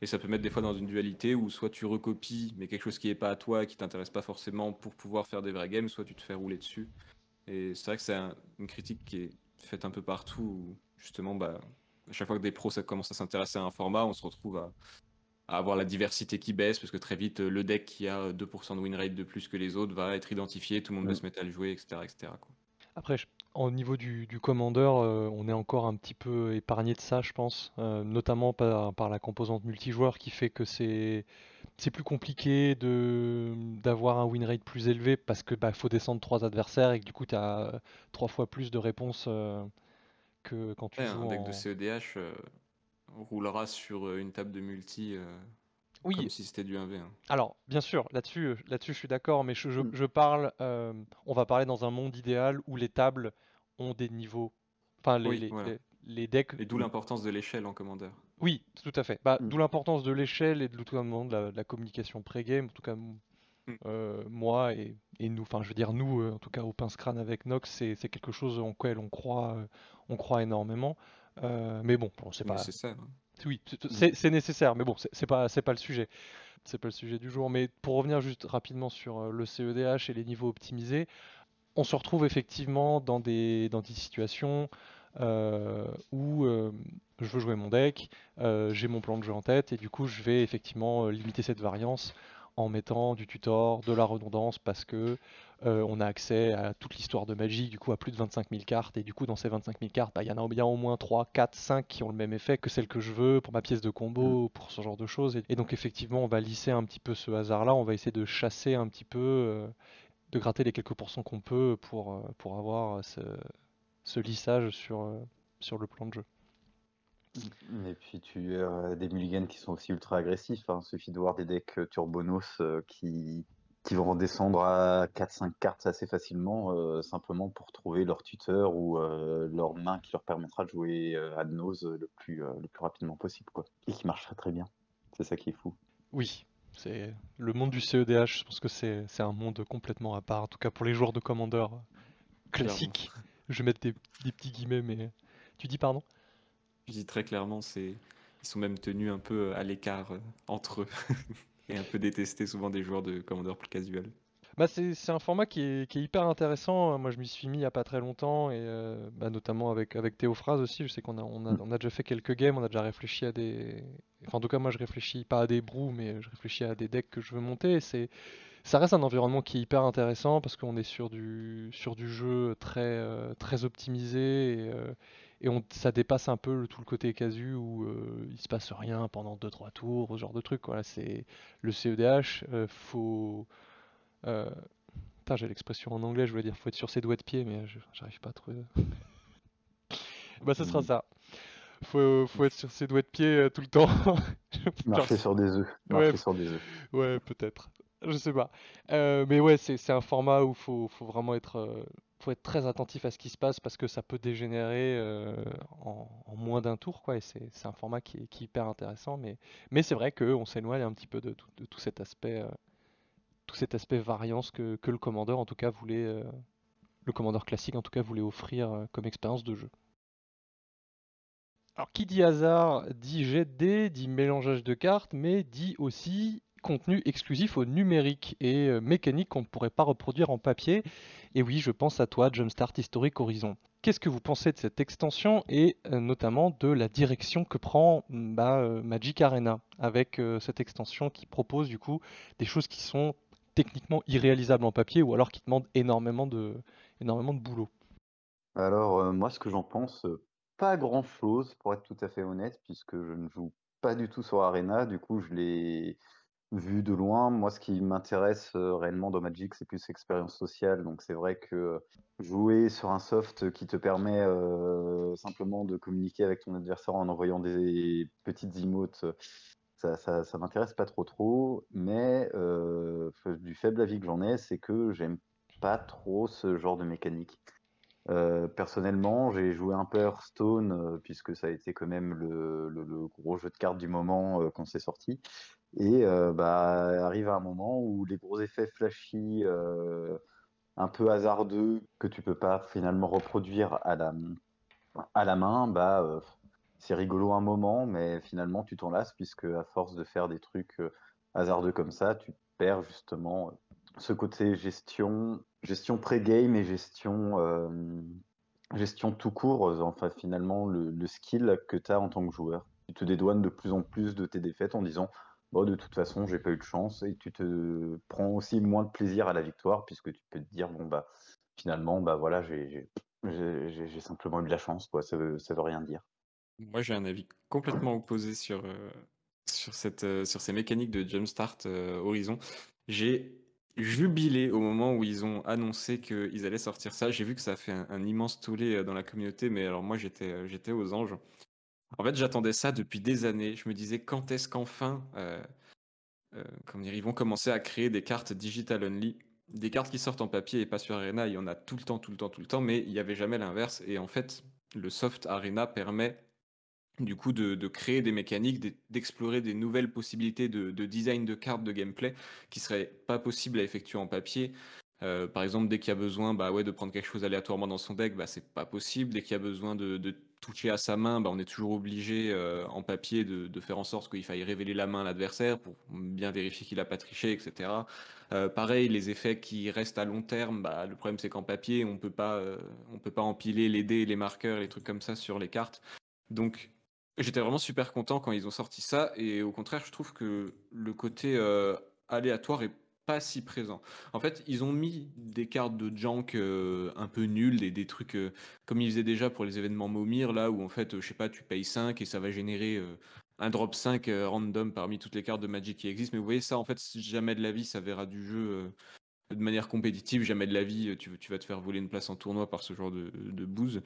et, ça peut mettre des fois dans une dualité où soit tu recopies mais quelque chose qui est pas à toi qui t'intéresse pas forcément pour pouvoir faire des vrais games, soit tu te fais rouler dessus. Et c'est vrai que c'est un- une critique qui est faite un peu partout où justement bah, à chaque fois que des pros ça commence à s'intéresser à un format, on se retrouve à, avoir la diversité qui baisse, parce que très vite, le deck qui a 2% de win rate de plus que les autres va être identifié, tout le monde va se mettre à le jouer, etc. etc. quoi. Après, je- au niveau du, du commandeur, euh, on est encore un petit peu épargné de ça, je pense, euh, notamment par, par la composante multijoueur qui fait que c'est c'est plus compliqué de d'avoir un win rate plus élevé parce que bah, faut descendre trois adversaires et que du coup tu as trois fois plus de réponses euh, que quand tu Ouais, joues un deck en... de CEDH euh, roulera sur euh, une table de multi euh, Oui, comme si c'était du 1v1. Alors, bien sûr, là-dessus, euh, là-dessus, je suis d'accord, mais je, je- Mm. je parle, euh, on va parler dans un monde idéal où les tables ont des niveaux, enfin les, Oui, les, voilà. les- les decks. Et d'où l'importance de l'échelle en commandeur. Oui, tout à fait. Bah, Mm. d'où l'importance de l'échelle et de, tout de la, de la communication pré-game. En tout cas, Mm. euh, moi et, et nous, enfin, je veux dire nous, euh, en tout cas au pince crâne avec Nox, c'est c'est quelque chose en quoi on croit, euh, on croit énormément. Euh, mais bon, bon, c'est pas, Nécessaire. hein. oui, c'est- nécessaire, mais bon, c'est pas, c'est pas le sujet. C'est pas le sujet du jour. Mais pour revenir juste rapidement sur euh, le CEDH et les niveaux optimisés, on se retrouve effectivement dans des, dans des situations euh, où euh, je veux jouer mon deck, euh, j'ai mon plan de jeu en tête, et du coup, je vais effectivement limiter cette variance en mettant du tutor, de la redondance, parce que euh, on a accès à toute l'histoire de Magic, du coup à plus de 25 000 cartes, et du coup dans ces 25 000 cartes, bah, il y en a bien au moins 3, 4, 5 qui ont le même effet que celle que je veux pour ma pièce de combo, pour ce genre de choses. Et, et donc effectivement, on va lisser un petit peu ce hasard-là, on va essayer de chasser un petit peu, euh, de gratter les quelques pourcents qu'on peut pour, euh, pour avoir ce, ce lissage sur, euh, sur le plan de jeu. Et puis tu as des mulligans qui sont aussi ultra agressifs. Hein. Suffit de voir des decks Turbonos euh, qui, qui vont descendre à 4-5 cartes assez facilement, euh, simplement pour trouver leur tuteur ou euh, leur main qui leur permettra de jouer euh, ad nose le plus, euh, le plus rapidement possible. Quoi. Et qui marcherait très bien. C'est ça qui est fou. Oui, c'est le monde du CEDH, je pense que c'est c'est un monde complètement à part, en tout cas pour les joueurs de Commander classiques. Je vais mettre des, des petits guillemets, mais tu dis pardon? Je dis très clairement, c'est ils sont même tenus un peu à l'écart euh, entre eux [laughs] et un peu détestés souvent des joueurs de commandeur plus casual. Bah c'est c'est un format qui est, qui est hyper intéressant. Moi, je m'y suis mis il y a pas très longtemps et euh, bah, notamment avec avec Théophras aussi. Je sais qu'on a on a, Mm. on a déjà fait quelques games, on a déjà réfléchi à des. Enfin, en tout cas, moi, je réfléchis pas à des brous, mais je réfléchis à des decks que je veux monter. Et c'est ça reste un environnement qui est hyper intéressant parce qu'on est sur du sur du jeu très euh, très optimisé et, euh, et on, ça dépasse un peu le- tout le côté casu où euh, il se passe rien pendant deux trois tours, ce genre de truc. Voilà, c'est le CEDH. euh, faut euh, Putain, j'ai l'expression en anglais, je voulais dire faut être sur ses doigts de pied, mais j'arrive pas à trouver. [laughs] Bah, ce sera ça. Faut, faut être sur ses doigts de pied euh, tout le temps. [laughs] Marcher sur des œufs. Ouais. Marcher sur des œufs. ouais, peut-être. Je sais pas. Euh, mais ouais, c'est un format où faut, faut vraiment être, euh, faut être très attentif à ce qui se passe parce que ça peut dégénérer euh, en, moins d'un tour, quoi. Et c'est un format qui est, hyper intéressant, mais, c'est vrai qu'on s'éloigne un petit peu de, tout- cet aspect, tout cet aspect variance que, que le commandeur, en tout cas, voulait, le commandeur classique, en tout cas, voulait offrir comme expérience de jeu. Alors, qui dit hasard dit jet de dés, dit mélangeage de cartes, mais dit aussi contenu exclusif au numérique et euh, mécanique qu'on ne pourrait pas reproduire en papier. Et oui, je pense à toi, Jumpstart Historic Horizon. Qu'est-ce que vous pensez de cette extension et euh, notamment de la direction que prend mm, bah, euh, Magic Arena avec cette extension qui propose du coup des choses qui sont techniquement irréalisables en papier ou alors qui demandent énormément de, énormément de boulot? Alors, moi, ce que j'en pense, pas grand-chose, pour être tout à fait honnête, puisque je ne joue pas du tout sur Arena. Du coup, je l'ai vu de loin. Moi, ce qui m'intéresse euh, réellement dans Magic, c'est plus l'expérience sociale. Donc, c'est vrai que euh, jouer sur un soft qui te permet euh, simplement de communiquer avec ton adversaire en envoyant des petites emotes, ça, ça, m'intéresse pas trop trop. Mais du faible avis que j'en ai, c'est que j'aime pas trop ce genre de mécanique. Personnellement, j'ai joué un peu Hearthstone puisque ça a été quand même le gros jeu de cartes du moment euh, quand c'est sorti. Et euh, bah, arrive un moment où les gros effets flashy, euh, un peu hasardeux, que tu peux pas finalement reproduire à la, à la main, bah, euh, c'est rigolo un moment, mais finalement tu t'en lasses puisque à force de faire des trucs hasardeux comme ça, tu perds justement ce côté gestion, gestion pré-game et gestion, gestion tout court, enfin finalement le, le skill que tu as en tant que joueur. Tu te dédouanes de plus en plus de tes défaites en disant de toute façon, j'ai pas eu de chance et tu te prends aussi moins de plaisir à la victoire puisque tu peux te dire, bon, bah, finalement, bah voilà, j'ai simplement eu de la chance, quoi. Ça veut, ça veut rien dire. Moi, j'ai un avis complètement opposé sur, euh, euh, ces mécaniques de Jumpstart euh, Horizon. J'ai jubilé au moment où ils ont annoncé qu'ils allaient sortir ça. J'ai vu que ça a fait un, immense tollé dans la communauté, mais alors moi, j'étais aux anges. En fait, j'attendais ça depuis des années. Je me disais, quand est-ce qu'enfin, comment dire, ils vont commencer à créer des cartes digital only? Des cartes qui sortent en papier et pas sur Arena, il y en a tout le temps, tout le temps, tout le temps, mais il n'y avait jamais l'inverse. Et en fait, le soft Arena permet du coup de, créer des mécaniques, d'explorer des nouvelles possibilités de, design de cartes de gameplay qui seraient pas possibles à effectuer en papier. Euh, par exemple, dès qu'il y a besoin bah de prendre quelque chose aléatoirement dans son deck, bah, c'est pas possible. Dès qu'il y a besoin de, toucher à sa main, bah, on est toujours obligé euh, en papier de, faire en sorte qu'il faille révéler la main à l'adversaire pour bien vérifier qu'il n'a pas triché, etc. Euh, pareil, les effets qui restent à long terme, bah, le problème c'est qu'en papier, on peut on peut pas empiler les dés, les marqueurs, les trucs comme ça sur les cartes. Donc J'étais vraiment super content quand ils ont sorti ça et au contraire, je trouve que le côté euh, aléatoire est pas si présent. En fait, ils ont mis des cartes de junk euh, un peu nulles, des, des trucs euh, comme ils faisaient déjà pour les événements Momir, là où en fait, je sais pas, tu payes 5 et ça va générer un drop 5 random parmi toutes les cartes de Magic qui existent. Mais vous voyez, ça, en fait, jamais de la vie, ça verra du jeu de manière compétitive, jamais de la vie, tu, vas te faire voler une place en tournoi par ce genre de, de.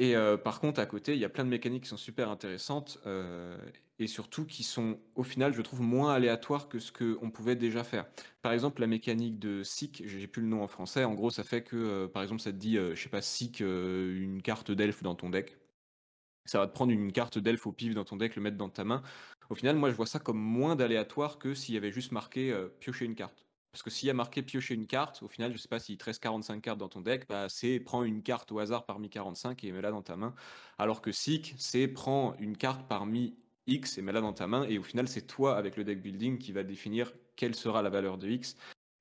Et euh, par contre, à côté, il y a plein de mécaniques qui sont super intéressantes euh, et surtout qui sont, au final, je trouve, moins aléatoires que ce qu'on pouvait déjà faire. Par exemple, la mécanique de SIC, j'ai plus le nom en français, en gros, ça fait que, euh, par exemple, ça te dit, je sais pas, SIC, une carte d'elfe dans ton deck. Ça va te prendre une carte d'elfe au pif dans ton deck, le mettre dans ta main. Au final, moi, je vois ça comme moins d'aléatoire que s'il y avait juste marqué piocher une carte. Parce que s'il y a marqué piocher une carte, au final, je sais pas s'il te reste 45 cartes dans ton deck, bah, c'est prends une carte au hasard parmi 45 et mets-la dans ta main. Alors que Seek, c'est prends une carte parmi X et mets-la dans ta main. Et au final, c'est toi, avec le deck building, qui va définir quelle sera la valeur de X.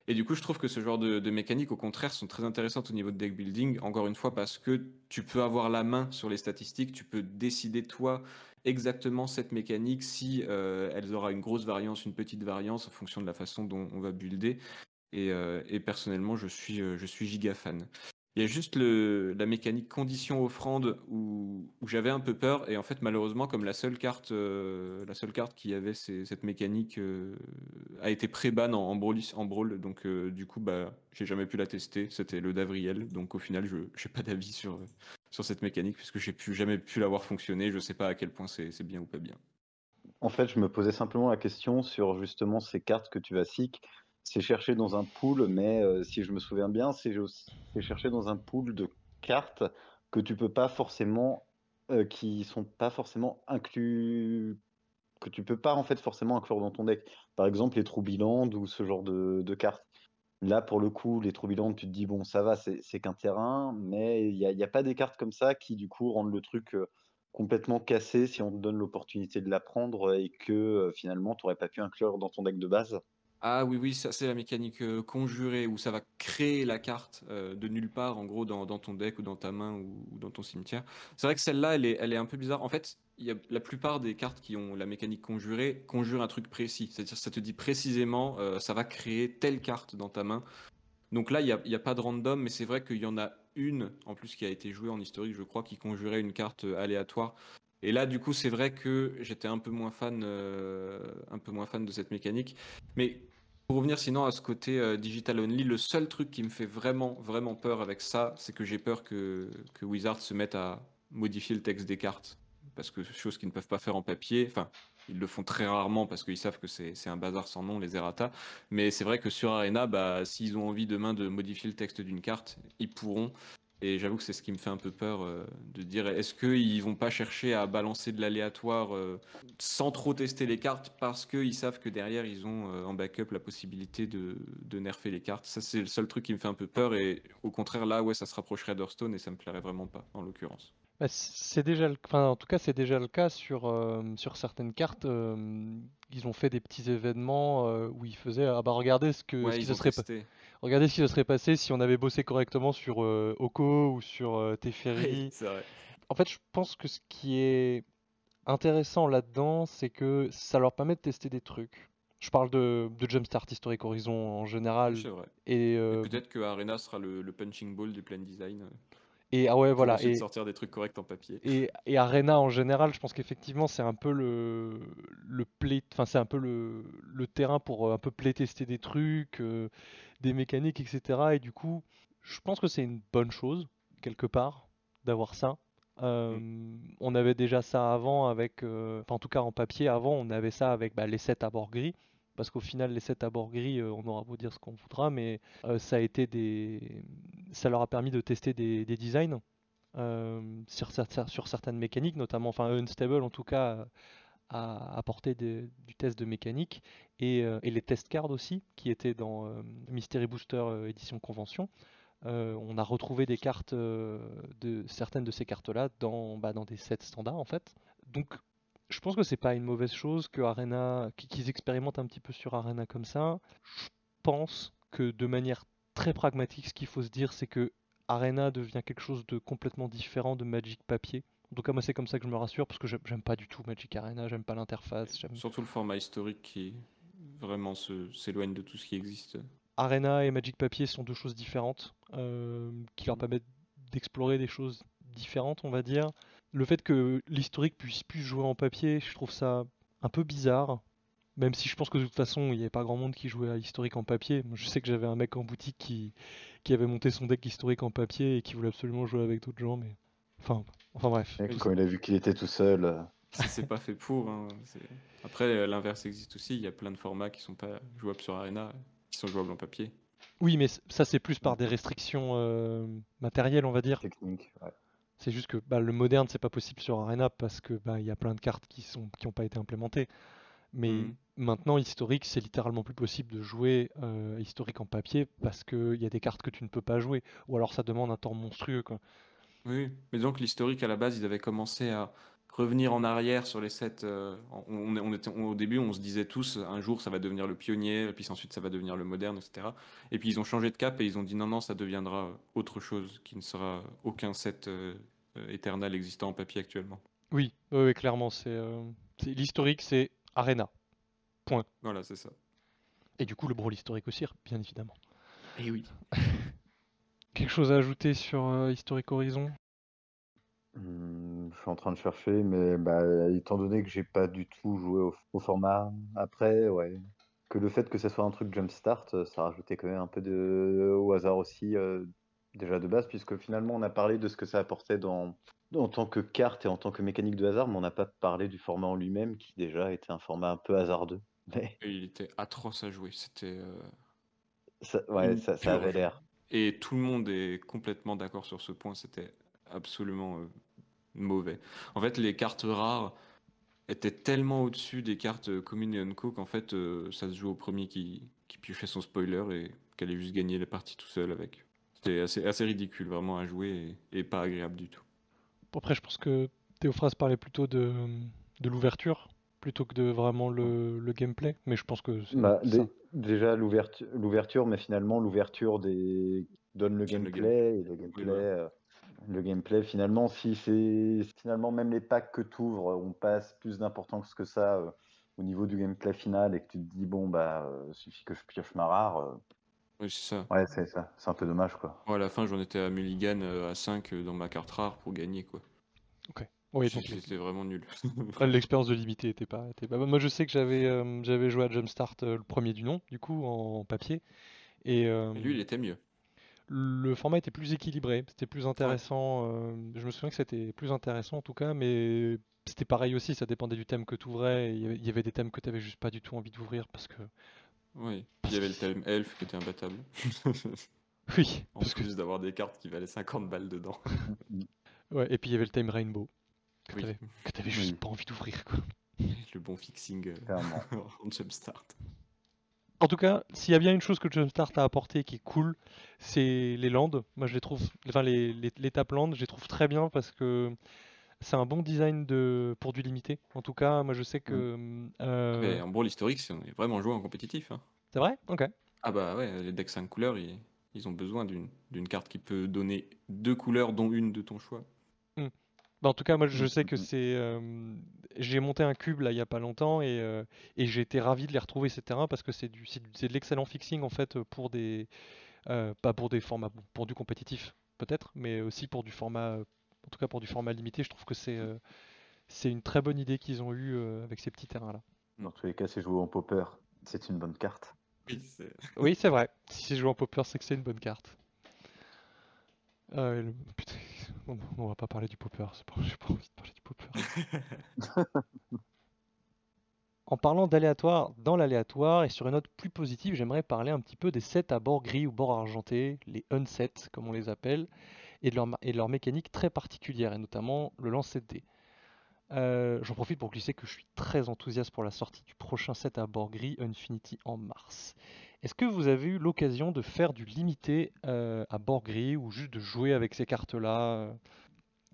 Et du coup, je trouve que ce genre de mécaniques, au contraire, sont très intéressantes au niveau de deck building. Encore une fois, parce que tu peux avoir la main sur les statistiques, tu peux décider toi exactement cette mécanique si euh, elle aura une grosse variance, une petite variance en fonction de la façon dont on va builder. Et, euh, personnellement, je suis, euh, je giga fan. Il y a juste la mécanique condition offrande où, j'avais un peu peur et en fait malheureusement comme la seule carte, la seule carte qui avait cette mécanique a été pré-ban en, en, brawl, en brawl donc du coup bah j'ai jamais pu la tester. C'était le d'Avriel donc au final je n'ai pas d'avis sur sur cette mécanique puisque j'ai pu, jamais pu l'avoir fonctionné. Je sais pas à quel point c'est bien ou pas bien. En fait, je me posais simplement la question sur justement ces cartes que tu vas seek. C'est chercher dans un pool, mais euh, si je me souviens bien, c'est chercher dans un pool de cartes que tu peux pas forcément, euh, qui sont pas forcément inclus, que tu peux pas en fait forcément inclure dans ton deck. Par exemple, les Troubiland ou ce genre de cartes. Là, pour le coup, les Troubilantes, tu te dis, bon, ça va, c'est qu'un terrain, mais il n'y a, pas des cartes comme ça qui, du coup, rendent le truc complètement cassé si on te donne l'opportunité de l'apprendre et que finalement, tu n'aurais pas pu inclure dans ton deck de base? Ah oui, oui, ça c'est la mécanique conjurée où ça va créer la carte de nulle part, en gros, dans, ton deck ou dans ta main ou, dans ton cimetière. C'est vrai que celle-là, elle est, un peu bizarre. En fait, y a la plupart des cartes qui ont la mécanique conjurée conjurent un truc précis. C'est-à-dire ça te dit précisément euh, ça va créer telle carte dans ta main. Donc là, il n'y a, pas de random, mais c'est vrai qu'il y en a une en plus qui a été jouée en historique, je crois, qui conjurait une carte euh, aléatoire. Et là, du coup, c'est vrai que j'étais un peu moins fan, euh, un peu moins fan de cette mécanique. Mais pour revenir sinon à ce côté digital only, le seul truc qui me fait vraiment, vraiment peur avec ça, c'est que j'ai peur que, que Wizard se mette à modifier le texte des cartes parce que chose qu'ils ne peuvent pas faire en papier. Enfin, ils le font très rarement parce qu'ils savent que c'est un bazar sans nom, les errata. Mais c'est vrai que sur Arena, bah, s'ils ont envie demain de modifier le texte d'une carte, ils pourront. Et j'avoue que c'est ce qui me fait un peu peur euh, de dire est-ce qu'ils vont pas chercher à balancer de l'aléatoire euh, sans trop tester les cartes parce qu'ils savent que derrière ils ont euh, en backup la possibilité de, de nerfer les cartes? Ça c'est le seul truc qui me fait un peu peur et au contraire là ouais ça se rapprocherait d'Hearthstone et ça me plairait vraiment pas en l'occurrence. Bah, c'est déjà, le... enfin, en tout cas, c'est déjà le cas sur, sur certaines cartes. Ils ont fait des petits événements où ils faisaient, ah bah regardez ce que, ce qui se serait, regardez ce qui se serait passé si on avait bossé correctement sur Oko ou sur Teferi. c'est vrai. En fait, je pense que ce qui est intéressant là-dedans, c'est que ça leur permet de tester des trucs. Je parle de, de Jumpstart Historic Horizon en général. C'est vrai. Et, euh, peut-être que Arena sera le, le punching ball du plan design. Et ah ouais, voilà. Et, sortir des trucs corrects en papier. et, et Arena en général, je pense qu'effectivement, c'est un peu le, le play, enfin, c'est un peu le, le terrain pour euh, un peu playtester des trucs, euh, des mécaniques, etc. Et du coup, je pense que c'est une bonne chose, quelque part, d'avoir ça. Euh, on avait déjà ça avant avec, euh, en tout cas en papier avant, on avait ça avec bah, les sets à bord gris, parce qu'au final les sets à bord gris, euh, on aura beau dire ce qu'on voudra, mais euh, ça a été des, ça leur a permis de tester des, des designs euh, sur, cer- sur certaines mécaniques, notamment, enfin Unstable en tout cas a apporté du test de mécanique et, les test cards aussi qui étaient dans Mystery Booster euh, édition convention. On a retrouvé des cartes de certaines de ces cartes-là dans, bah, dans des sets standards en fait. Donc je pense que c'est pas une mauvaise chose que Arena, qu'- qu'ils expérimentent un petit peu sur Arena comme ça. Je pense que de manière très pragmatique, ce qu'il faut se dire, c'est que Arena devient quelque chose de complètement différent de Magic papier. En tout cas, moi, c'est comme ça que je me rassure parce que j'aime pas du tout Magic Arena, j'aime pas l'interface. Surtout le format historique qui vraiment s'éloigne de tout ce qui existe. Arena et Magic Papier sont deux choses différentes euh, qui leur permettent d'explorer des choses différentes, on va dire. Le fait que l'historique puisse plus jouer en papier, je trouve ça un peu bizarre. Même si je pense que de toute façon, il n'y avait pas grand monde qui jouait à historique en papier. Je sais que j'avais un mec en boutique qui, qui avait monté son deck historique en papier et qui voulait absolument jouer avec d'autres gens, mais. Enfin, enfin bref. Et quand il a vu qu'il était tout seul, euh, C'est c'est pas fait pour. hein, Après, l'inverse existe aussi. Il y a plein de formats qui sont pas jouables sur Arena, qui sont jouables en papier. Oui, mais ça, c'est plus par des restrictions euh, matérielles, on va dire. technique. ouais. C'est juste que bah, le moderne, c'est pas possible sur Arena parce que bah, y a plein de cartes qui sont qui ont pas été implémentées. Mais Mhm. maintenant, historique, c'est littéralement plus possible de jouer euh, historique en papier parce qu'il y a des cartes que tu ne peux pas jouer. Ou alors ça demande un temps monstrueux, quoi. Oui, mais donc l'historique à la base, ils avaient commencé à revenir en arrière sur les sets. euh, on, on était, on- au début, on se disait tous, un jour, ça va devenir le pionnier, puis ensuite, ça va devenir le moderne, etc. Et puis ils ont changé de cap et ils ont dit non, non, ça deviendra autre chose, qui ne sera aucun set euh, euh, éternel existant en papier actuellement. Oui, oui, oui, clairement, c'est euh, l'historique, c'est Arena. Point. Voilà, c'est ça. Et du coup, le brawl historique aussi, bien évidemment. Et oui. [laughs] Quelque chose à ajouter sur euh, Historic Horizon? Hmm, je suis en train de chercher, mais bah, étant donné que j'ai pas du tout joué au, au format, après, ouais. Que le fait que ça soit un truc Jumpstart, euh, ça rajoutait quand même un peu de, au hasard aussi, euh, déjà de base, puisque finalement on a parlé de ce que ça apportait dans, en tant que carte et en tant que mécanique de hasard, mais on n'a pas parlé du format en lui-même, qui déjà était un format un peu hasardeux. [laughs] Mais Et il était atroce à jouer. C'était. euh, ça, ouais, Une ça, ça avait l'air. Et tout le monde est complètement d'accord sur ce point. C'était absolument euh, mauvais. En fait, les cartes rares étaient tellement au-dessus des cartes communes et unco qu'en fait, euh, ça se joue au premier qui, qui piochait son spoiler et qu'elle allait juste gagner la partie tout seul avec. C'était assez, assez ridicule vraiment à jouer et, et pas agréable du tout. Après, je pense que Théophras parlait plutôt de, de l'ouverture plutôt que de vraiment le, le gameplay. Mais je pense que c'est Bah, ça. déjà l'ouverture, l'ouverture, mais finalement l'ouverture des donne le Donne le gameplay et le gameplay, euh, le gameplay finalement si c'est finalement même les packs que tu ouvres, on passe plus d'importance que ça euh, au niveau du gameplay final et que tu te dis bon bah euh, suffit que je pioche ma rare, euh, Oui, c'est ça. ouais c'est ça, c'est un peu dommage quoi. Moi, à la fin, j'en étais à Mulligan euh, à 5 dans ma carte rare pour gagner, quoi. Oui, donc les- C'était vraiment nul. [laughs] L'expérience de limité était pas, était pas bonne. Moi, je sais que j'avais euh, j'avais joué à Jumpstart euh, le premier du nom, du coup, en papier. Et euh, Et lui, il était mieux. Le format était plus équilibré, c'était plus intéressant. euh, je me souviens que c'était plus intéressant en tout cas, mais c'était pareil aussi, ça dépendait du thème que tu ouvrais. Il y avait- il y avait des thèmes que tu avais juste pas du tout envie d'ouvrir parce que. Oui. Puis il y avait le thème elfe qui était imbattable. [laughs] Oui, [laughs] en parce que. plus d'avoir des cartes qui valaient 50 balles dedans. [laughs] Ouais, et puis il y avait le thème Rainbow que Oui. t'avais que t'avais juste Oui. pas envie d'ouvrir, quoi. Le bon fixing euh, en jumpstart. En tout cas, s'il y a bien une chose que Jumpstart a apporté qui est cool, c'est les landes. Moi, je les trouve, enfin les, les, les tap landes, je les trouve très bien parce que c'est un bon design de pour du limité. En tout cas, moi, je sais que euh, Mais en brawl historique, c'est on est vraiment joué en compétitif. hein. c'est vrai? Ok. Ah bah ouais, les decks 5 couleurs, ils, ils ont besoin d'une d'une carte qui peut donner deux couleurs, dont une de ton choix. Bah, en tout cas, moi, je Mm, sais mm, que mm. c'est euh, j'ai monté un cube là il y a pas longtemps et, euh, et j'ai été ravi de les retrouver ces terrains parce que c'est du, du- de l'excellent fixing en fait pour des, euh, pas pour des formats, pour du compétitif peut-être, mais aussi pour du format, en tout cas pour du format limité. Je trouve que c'est euh, c'est une très bonne idée qu'ils ont eue euh, avec ces petits terrains là. Dans tous les cas, c'est joué en popper. C'est une bonne carte. Oui, c'est- vrai. Si c'est joué en popper, c'est que c'est une bonne carte. Euh, le- putain, on, va pas parler du popper, c'est pas- j'ai pas envie de parler du popper. [laughs] En parlant d'aléatoire, dans l'aléatoire et sur une note plus positive, j'aimerais parler un petit peu des sets à bord gris ou bord argenté, les unsets comme on les appelle, et de leur, ma- et de leur mécanique très particulière, et notamment le lancer de dés. Euh, J'en profite pour glisser que je suis très enthousiaste pour la sortie du prochain set à bord gris Infinity en mars. Est-ce que vous avez eu l'occasion de faire du limité euh, à bord gris ou juste de jouer avec ces cartes-là euh,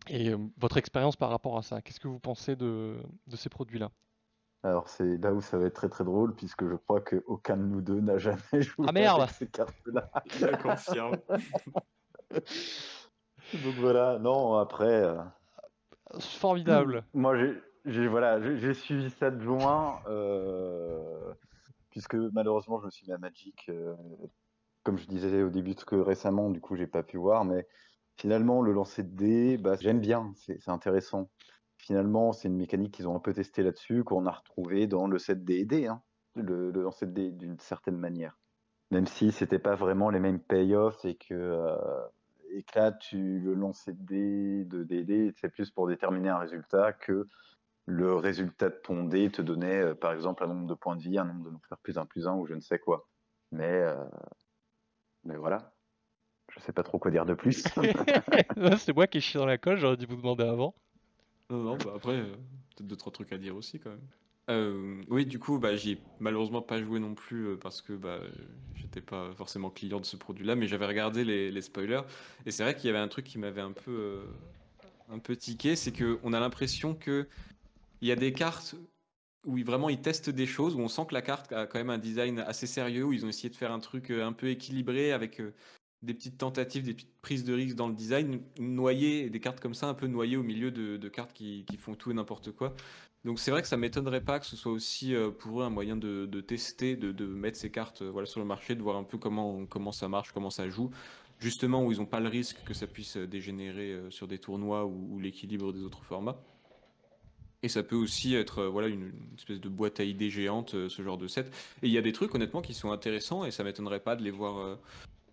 Et euh, votre expérience par rapport à ça, qu'est-ce que vous pensez de, de ces produits-là? Alors, c'est là où ça va être très très drôle, puisque je crois qu'aucun de nous deux n'a jamais [laughs] joué Ah, merde avec ces cartes-là. [laughs] Je confirme. [laughs] Donc voilà, non, après. euh, Formidable Moi, j'ai, voilà, j'ai suivi ça de loin, euh, puisque malheureusement, je me suis mis à Magic, euh, comme je disais au début, que récemment, du coup, j'ai pas pu voir, mais finalement, le lancer de dés, bah, j'aime bien, c'est intéressant. Finalement, c'est une mécanique qu'ils ont un peu testé là-dessus, qu'on a retrouvé dans le set des dés, hein, le, lancer de dés d'une certaine manière. Même si c'était pas vraiment les mêmes payoffs et que, euh, et que là, tu, le lancer de dés, de dés, c'est plus pour déterminer un résultat que le résultat de ton dé te donnait, euh, par exemple, un nombre de points de vie, un nombre de faire plus un plus un ou je ne sais quoi. Mais, euh, mais voilà. Je sais pas trop quoi dire de plus. [laughs] C'est moi qui chié dans la colle, j'aurais dû vous demander avant. Non, non, bah après, euh, peut-être deux, trois trucs à dire aussi quand même. Euh, oui, du coup, bah, j'y ai malheureusement pas joué non plus parce que bah, j'étais pas forcément client de ce produit-là, mais j'avais regardé les, les spoilers et c'est vrai qu'il y avait un truc qui m'avait un peu, euh, un peu tiqué, c'est qu'on a l'impression que il y a des cartes où vraiment ils testent des choses, où on sent que la carte a quand même un design assez sérieux, où ils ont essayé de faire un truc euh, un peu équilibré avec euh, des petites tentatives, des petites prises de risques dans le design, noyées, des cartes comme ça, un peu noyées au milieu de, cartes qui, font tout et n'importe quoi. Donc c'est vrai que ça m'étonnerait pas que ce soit aussi euh, pour eux un moyen de, tester, de, mettre ces cartes voilà, sur le marché, de voir un peu comment, ça marche, comment ça joue, justement où ils n'ont pas le risque que ça puisse dégénérer sur des tournois ou, ou l'équilibre des autres formats. Et ça peut aussi être euh, voilà, une, espèce de boîte à idées géante, euh, ce genre de set. Et il y a des trucs honnêtement qui sont intéressants et ça m'étonnerait pas de les voir, euh,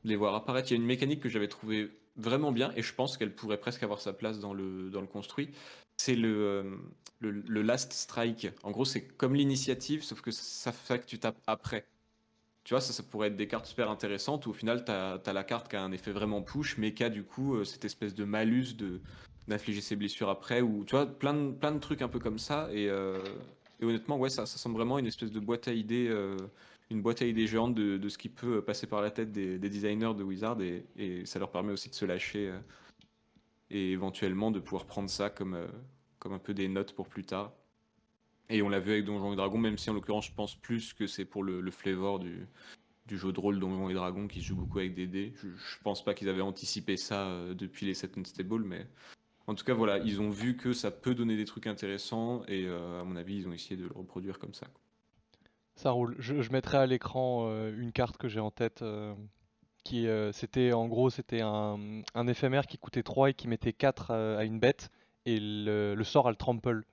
de les voir apparaître. Il y a une mécanique que j'avais trouvée vraiment bien et je pense qu'elle pourrait presque avoir sa place dans le, dans le construit. C'est le, le, Last Strike. En gros, c'est comme l'initiative, sauf que ça fait que tu tapes après. Tu vois, ça, ça pourrait être des cartes super intéressantes où au final, tu as, la carte qui a un effet vraiment push, mais qui a du coup cette espèce de malus de d'infliger ses blessures après, ou tu vois, plein de, plein de trucs un peu comme ça. Et, euh, honnêtement, ouais, ça, ça semble vraiment une espèce de boîte à idées, euh, une boîte à idées géante de, de ce qui peut passer par la tête des, des designers de Wizard, et, ça leur permet aussi de se lâcher euh, et éventuellement de pouvoir prendre ça comme, euh, comme un peu des notes pour plus tard. Et on l'a vu avec Donjons et Dragons, même si en l'occurrence je pense plus que c'est pour le, flavor du, jeu de rôle Donjons et Dragons qui se joue beaucoup avec des dés. Je, pense pas qu'ils avaient anticipé ça euh, depuis les Set Unstable, mais en tout cas voilà, ils ont vu que ça peut donner des trucs intéressants et euh, à mon avis ils ont essayé de le reproduire comme ça. Ça roule. Je, je mettrai à l'écran euh, une carte que j'ai en tête. euh, qui, euh, c'était en gros, c'était un, un éphémère qui coûtait 3 et qui mettait 4 à, à une bête. Et le, le sort a le trample.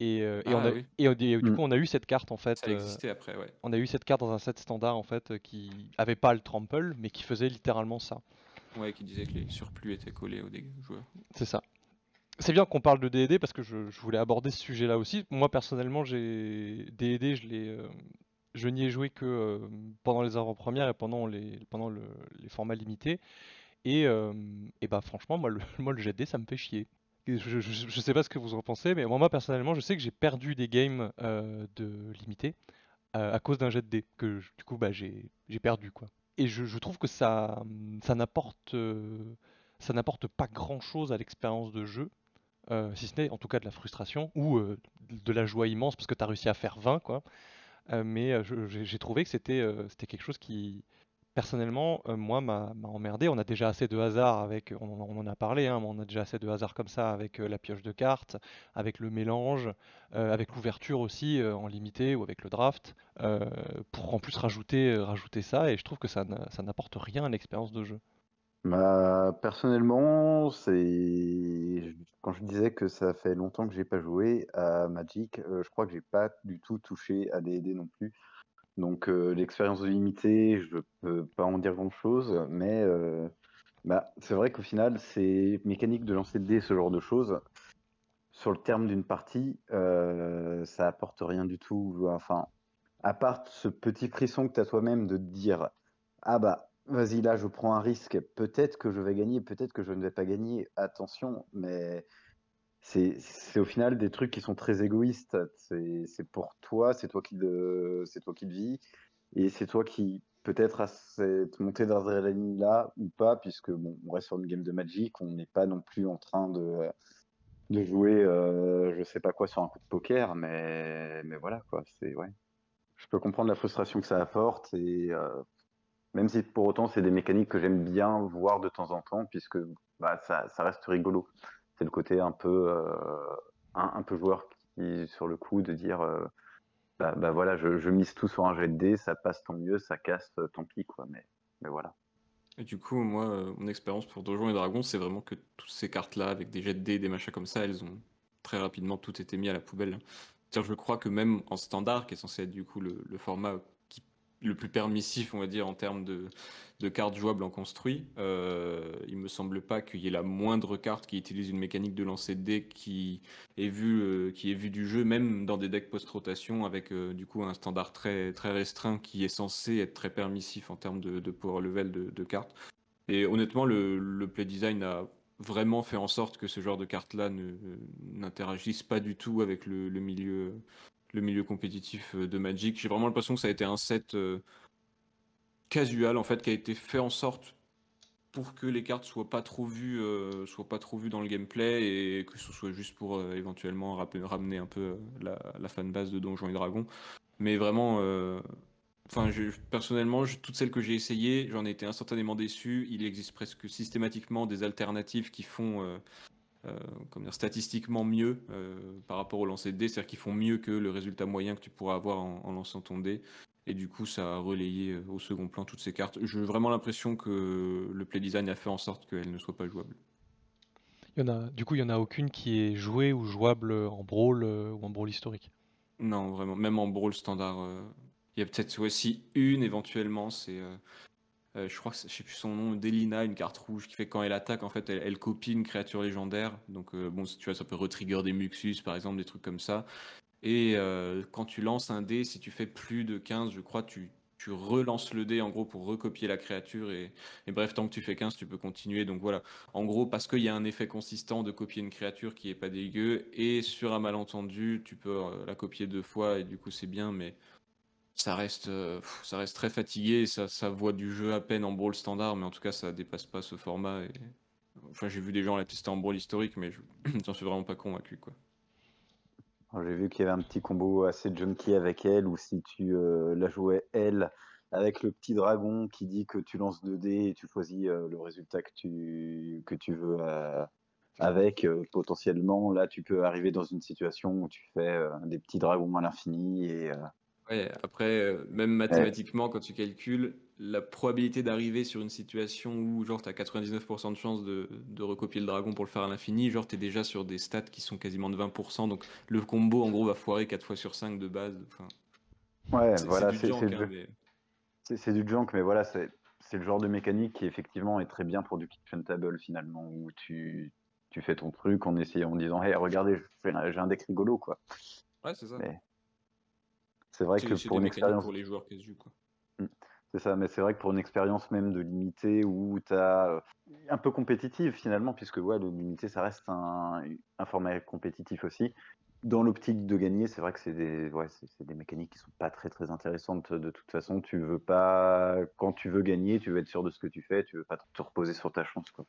Et, euh, et on Ah a, oui. et, euh, du Mm. coup, on a eu cette carte en fait. Ça euh, existait après, ouais. on a eu cette carte dans un set standard en fait qui avait pas le trample, mais qui faisait littéralement ça. Ouais, qui disait que les surplus étaient collés aux dégâts joueurs. C'est ça. C'est bien qu'on parle de D&D parce que je, voulais aborder ce sujet-là aussi. Moi personnellement, j'ai D&D, euh, je n'y ai joué que euh, pendant les avant-premières et pendant les, formats limités. Et, euh, et bah franchement, moi le, [laughs] moi le dés, ça me fait chier. Je, je, je sais pas ce que vous en pensez, mais moi, personnellement, je sais que j'ai perdu des games de limité à cause d'un jet de dés que du coup bah j'ai j'ai perdu quoi. Et je, trouve que ça ça n'apporte euh, ça n'apporte pas grand-chose à l'expérience de jeu, euh, si ce n'est en tout cas de la frustration ou euh, de la joie immense parce que tu as réussi à faire 20 quoi. Mais j'ai trouvé que c'était c'était quelque chose qui Personnellement, euh, moi, m'a emmerdé. On a déjà assez de hasard avec, on, en a parlé, hein, mais on a déjà assez de hasard comme ça avec euh, la pioche de cartes, avec le mélange, euh, avec l'ouverture aussi en limité ou avec le draft, pour en plus rajouter, rajouter ça. Et je trouve que ça ça n'apporte rien à l'expérience de jeu. Bah, personnellement, c'est quand je disais que ça fait longtemps que j'ai pas joué à Magic, je crois que j'ai pas du tout touché à D&D non plus. Donc euh, l'expérience de limité, je peux pas en dire grand-chose, mais euh, bah, c'est vrai qu'au final, c'est mécanique de lancer de dés, ce genre de choses. Sur le terme d'une partie, euh, ça apporte rien du tout. Enfin, à part ce petit frisson que tu as toi-même de te dire, ah bah, vas-y là, je prends un risque, peut-être que je vais gagner, peut-être que je ne vais pas gagner, attention, mais c'est au final des trucs qui sont très égoïstes. C'est pour toi, c'est toi qui le, c'est toi qui le vis, et c'est toi qui peut-être a cette montée d'adrénaline là ou pas, puisque on reste sur une game de Magic, on n'est pas non plus en train de, de jouer, euh, je sais pas quoi, sur un coup de poker, mais, mais voilà quoi, c'est ouais. Je peux comprendre la frustration que ça apporte, et euh, même si pour autant c'est des mécaniques que j'aime bien voir de temps en temps, puisque bah, ça, ça reste rigolo. C'est le côté un peu, euh, un, peu joueur qui, sur le coup, de dire euh, bah, bah voilà, je, mise tout sur un jet de dés, ça passe tant mieux, ça casse euh, tant pis, quoi. Mais, mais voilà. Et du coup, moi, mon expérience pour Donjons et Dragons, c'est vraiment que toutes ces cartes-là, avec des jets de dés, des machins comme ça, elles ont très rapidement tout été mis à la poubelle. Je crois que même en standard, qui est censé être du coup le, format le plus permissif, on va dire, en termes de, cartes jouables en construit, euh, il me semble pas qu'il y ait la moindre carte qui utilise une mécanique de lancer de dés qui est vue, euh, du jeu, même dans des decks post-rotation, avec euh, du coup un standard très, très restreint qui est censé être très permissif en termes de, de power level de, cartes. Et honnêtement, le, play design a vraiment fait en sorte que ce genre de cartes-là ne- n'interagissent pas du tout avec le milieu, le milieu compétitif euh, de Magic. J'ai vraiment l'impression que ça a été un set euh, casual en fait qui a été fait en sorte pour que les cartes soient pas trop vues, euh, soient pas trop vues dans le gameplay et que ce soit juste pour éventuellement ramener un peu la, la fanbase de Donjons et Dragons. Mais vraiment, enfin, personnellement, je- toutes celles que j'ai essayées, j'en ai été instantanément déçu. Il existe presque systématiquement des alternatives qui font, euh, comment dire, statistiquement mieux euh, par rapport au lancer de dés, c'est-à-dire qu'ils font mieux que le résultat moyen que tu pourras avoir en, en lançant ton dé. Et du coup, ça a relayé euh, au second plan toutes ces cartes. J'ai vraiment l'impression que le play design a fait en sorte qu'elles ne soient pas jouables. Il y en a, du coup, il y en a aucune qui est jouée ou jouable en brawl ou en brawl historique? Non, vraiment, même en brawl standard, euh, il y a peut-être aussi une éventuellement, c'est, euh, euh, je crois que je sais plus son nom, Delina, une carte rouge qui fait quand elle attaque, en fait, elle, copie une créature légendaire. Donc euh, bon, tu vois, ça peut retrigger des Muxus, par exemple, des trucs comme ça. Et euh, quand tu lances un dé, si tu fais plus de 15, je crois, tu, relances le dé en gros pour recopier la créature. Et, et bref, tant que tu fais 15, tu peux continuer. Donc voilà, en gros, parce qu'il y a un effet consistant de copier une créature qui est pas dégueu, et sur un malentendu, tu peux la copier deux fois, et du coup, c'est bien, mais ça reste, euh, ça reste très fatigué. Ça, ça voit du jeu à peine en brawl standard, mais en tout cas, ça dépasse pas ce format. Enfin, j'ai vu des gens la tester en brawl historique, mais je [clears throat] j'en suis vraiment pas convaincu, J'ai vu qu'il y avait un petit combo assez junky avec elle, où si tu euh, la jouais elle, avec le petit dragon qui dit que tu lances 2 dés et tu choisis euh, le résultat que tu, que tu veux avec, potentiellement, là tu peux arriver dans une situation où tu fais des petits dragons à l'infini et Ouais, après, euh, même mathématiquement, quand tu calcules, la probabilité d'arriver sur une situation où, genre, t'as 99% de chance de, de recopier le dragon pour le faire à l'infini, genre, t'es déjà sur des stats qui sont quasiment de 20%, donc le combo, en gros, va foirer 4 fois sur 5 de base. Enfin, ouais, c'est voilà, c'est du c'est junk, c'est hein, mais- C'est c'est du junk, mais voilà, c'est c'est le genre de mécanique qui effectivement est très bien pour du kitchen table finalement, où tu, tu fais ton truc en essayant en disant Hey, regardez, je fais un- j'ai un deck rigolo quoi. Ouais, c'est ça. Mais c'est vrai que pour une expérience, pour les joueurs qui se jouent, quoi. c'est ça, mais c'est vrai que pour une expérience même de limité où tu as un peu compétitive finalement, puisque ouais, le limité ça reste un, un format compétitif aussi. Dans l'optique de gagner, c'est vrai que c'est des, ouais, c'est c'est des mécaniques qui sont pas très très intéressantes de toute façon. Tu veux pas, quand tu veux gagner, tu veux être sûr de ce que tu fais, tu veux pas te reposer sur ta chance quoi.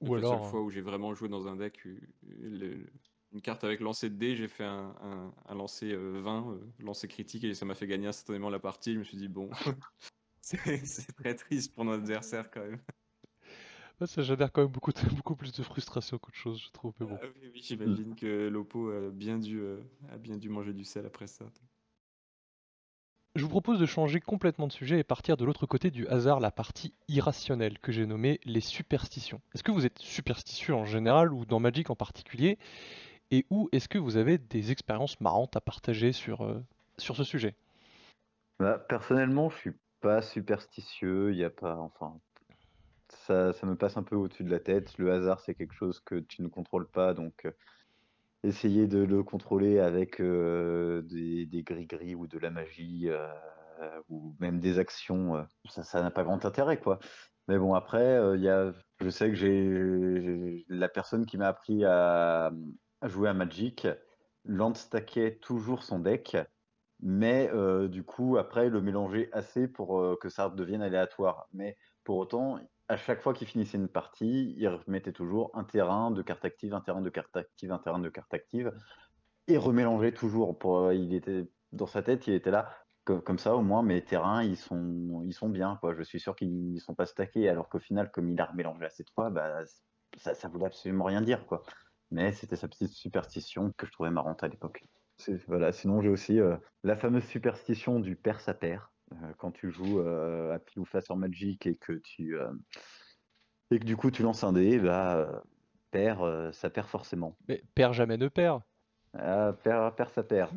Ou La alors, seule fois où j'ai vraiment joué dans un deck, euh, le- une carte avec lancer de dés, j'ai fait un, un, un lancer euh, 20, euh, lancer critique, et ça m'a fait gagner instantanément la partie. Je me suis dit, bon, [laughs] C'est très triste pour notre adversaire quand même. ça génère quand même beaucoup, [laughs] beaucoup plus de frustration qu'autre chose, je trouve. bon. Ah oui, j'imagine que Lopo a bien, dû, euh, a bien dû manger du sel après ça. Je vous propose de changer complètement de sujet et partir de l'autre côté du hasard, la partie irrationnelle que j'ai nommée les superstitions. Est-ce que vous êtes superstitieux en général ou dans Magic en particulier? Et où est-ce que vous avez des expériences marrantes à partager sur, euh, sur ce sujet? Bah, Personnellement, je suis pas superstitieux, il n'y a pas, enfin, ça, ça, me passe un peu au-dessus de la tête. Le hasard, c'est quelque chose que tu ne contrôles pas, donc euh, essayer de le contrôler avec euh, des, gris-gris ou de la magie ou même des actions, ça n'a pas grand intérêt, quoi. Mais bon, après, y a, je sais que j'ai la personne qui m'a appris à, jouer à Magic, land stackait toujours son deck mais du coup, après, le mélanger assez pour que ça devienne aléatoire. Mais pour autant, à chaque fois qu'il finissait une partie, il remettait toujours un terrain de carte active, un terrain de carte active, un terrain de carte active, et remélangeait toujours. Pour, il était dans sa tête, il était là. Comme, ça, au moins, mes terrains, ils sont, ils sont bien. Je suis sûr qu'ils ne sont pas stackés, alors qu'au final, comme il a remélangé assez de fois, bah, ça, ne voulait absolument rien dire. Quoi. Mais c'était sa petite superstition que je trouvais marrante à l'époque. Voilà, sinon j'ai aussi euh, la fameuse superstition du père sa père. Euh, quand tu joues euh, à pile ou face en Magic et que tu et que du coup tu lances un dé, bah père ça perd forcément. Mais père jamais ne perd. Ah, père, père ça perd.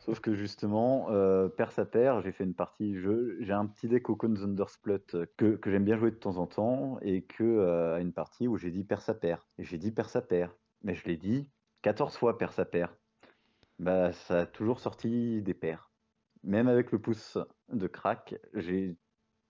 Sauf que justement, père ça perd, j'ai fait une partie jeu, j'ai un petit deck au Thundersplut que, que j'aime bien jouer de temps en temps et que à une partie où j'ai dit père ça perd. Et j'ai dit père ça perd. Mais je l'ai dit 14 fois père ça perd. Bah, ça a toujours sorti des paires. Même avec le pouce de crack, j'ai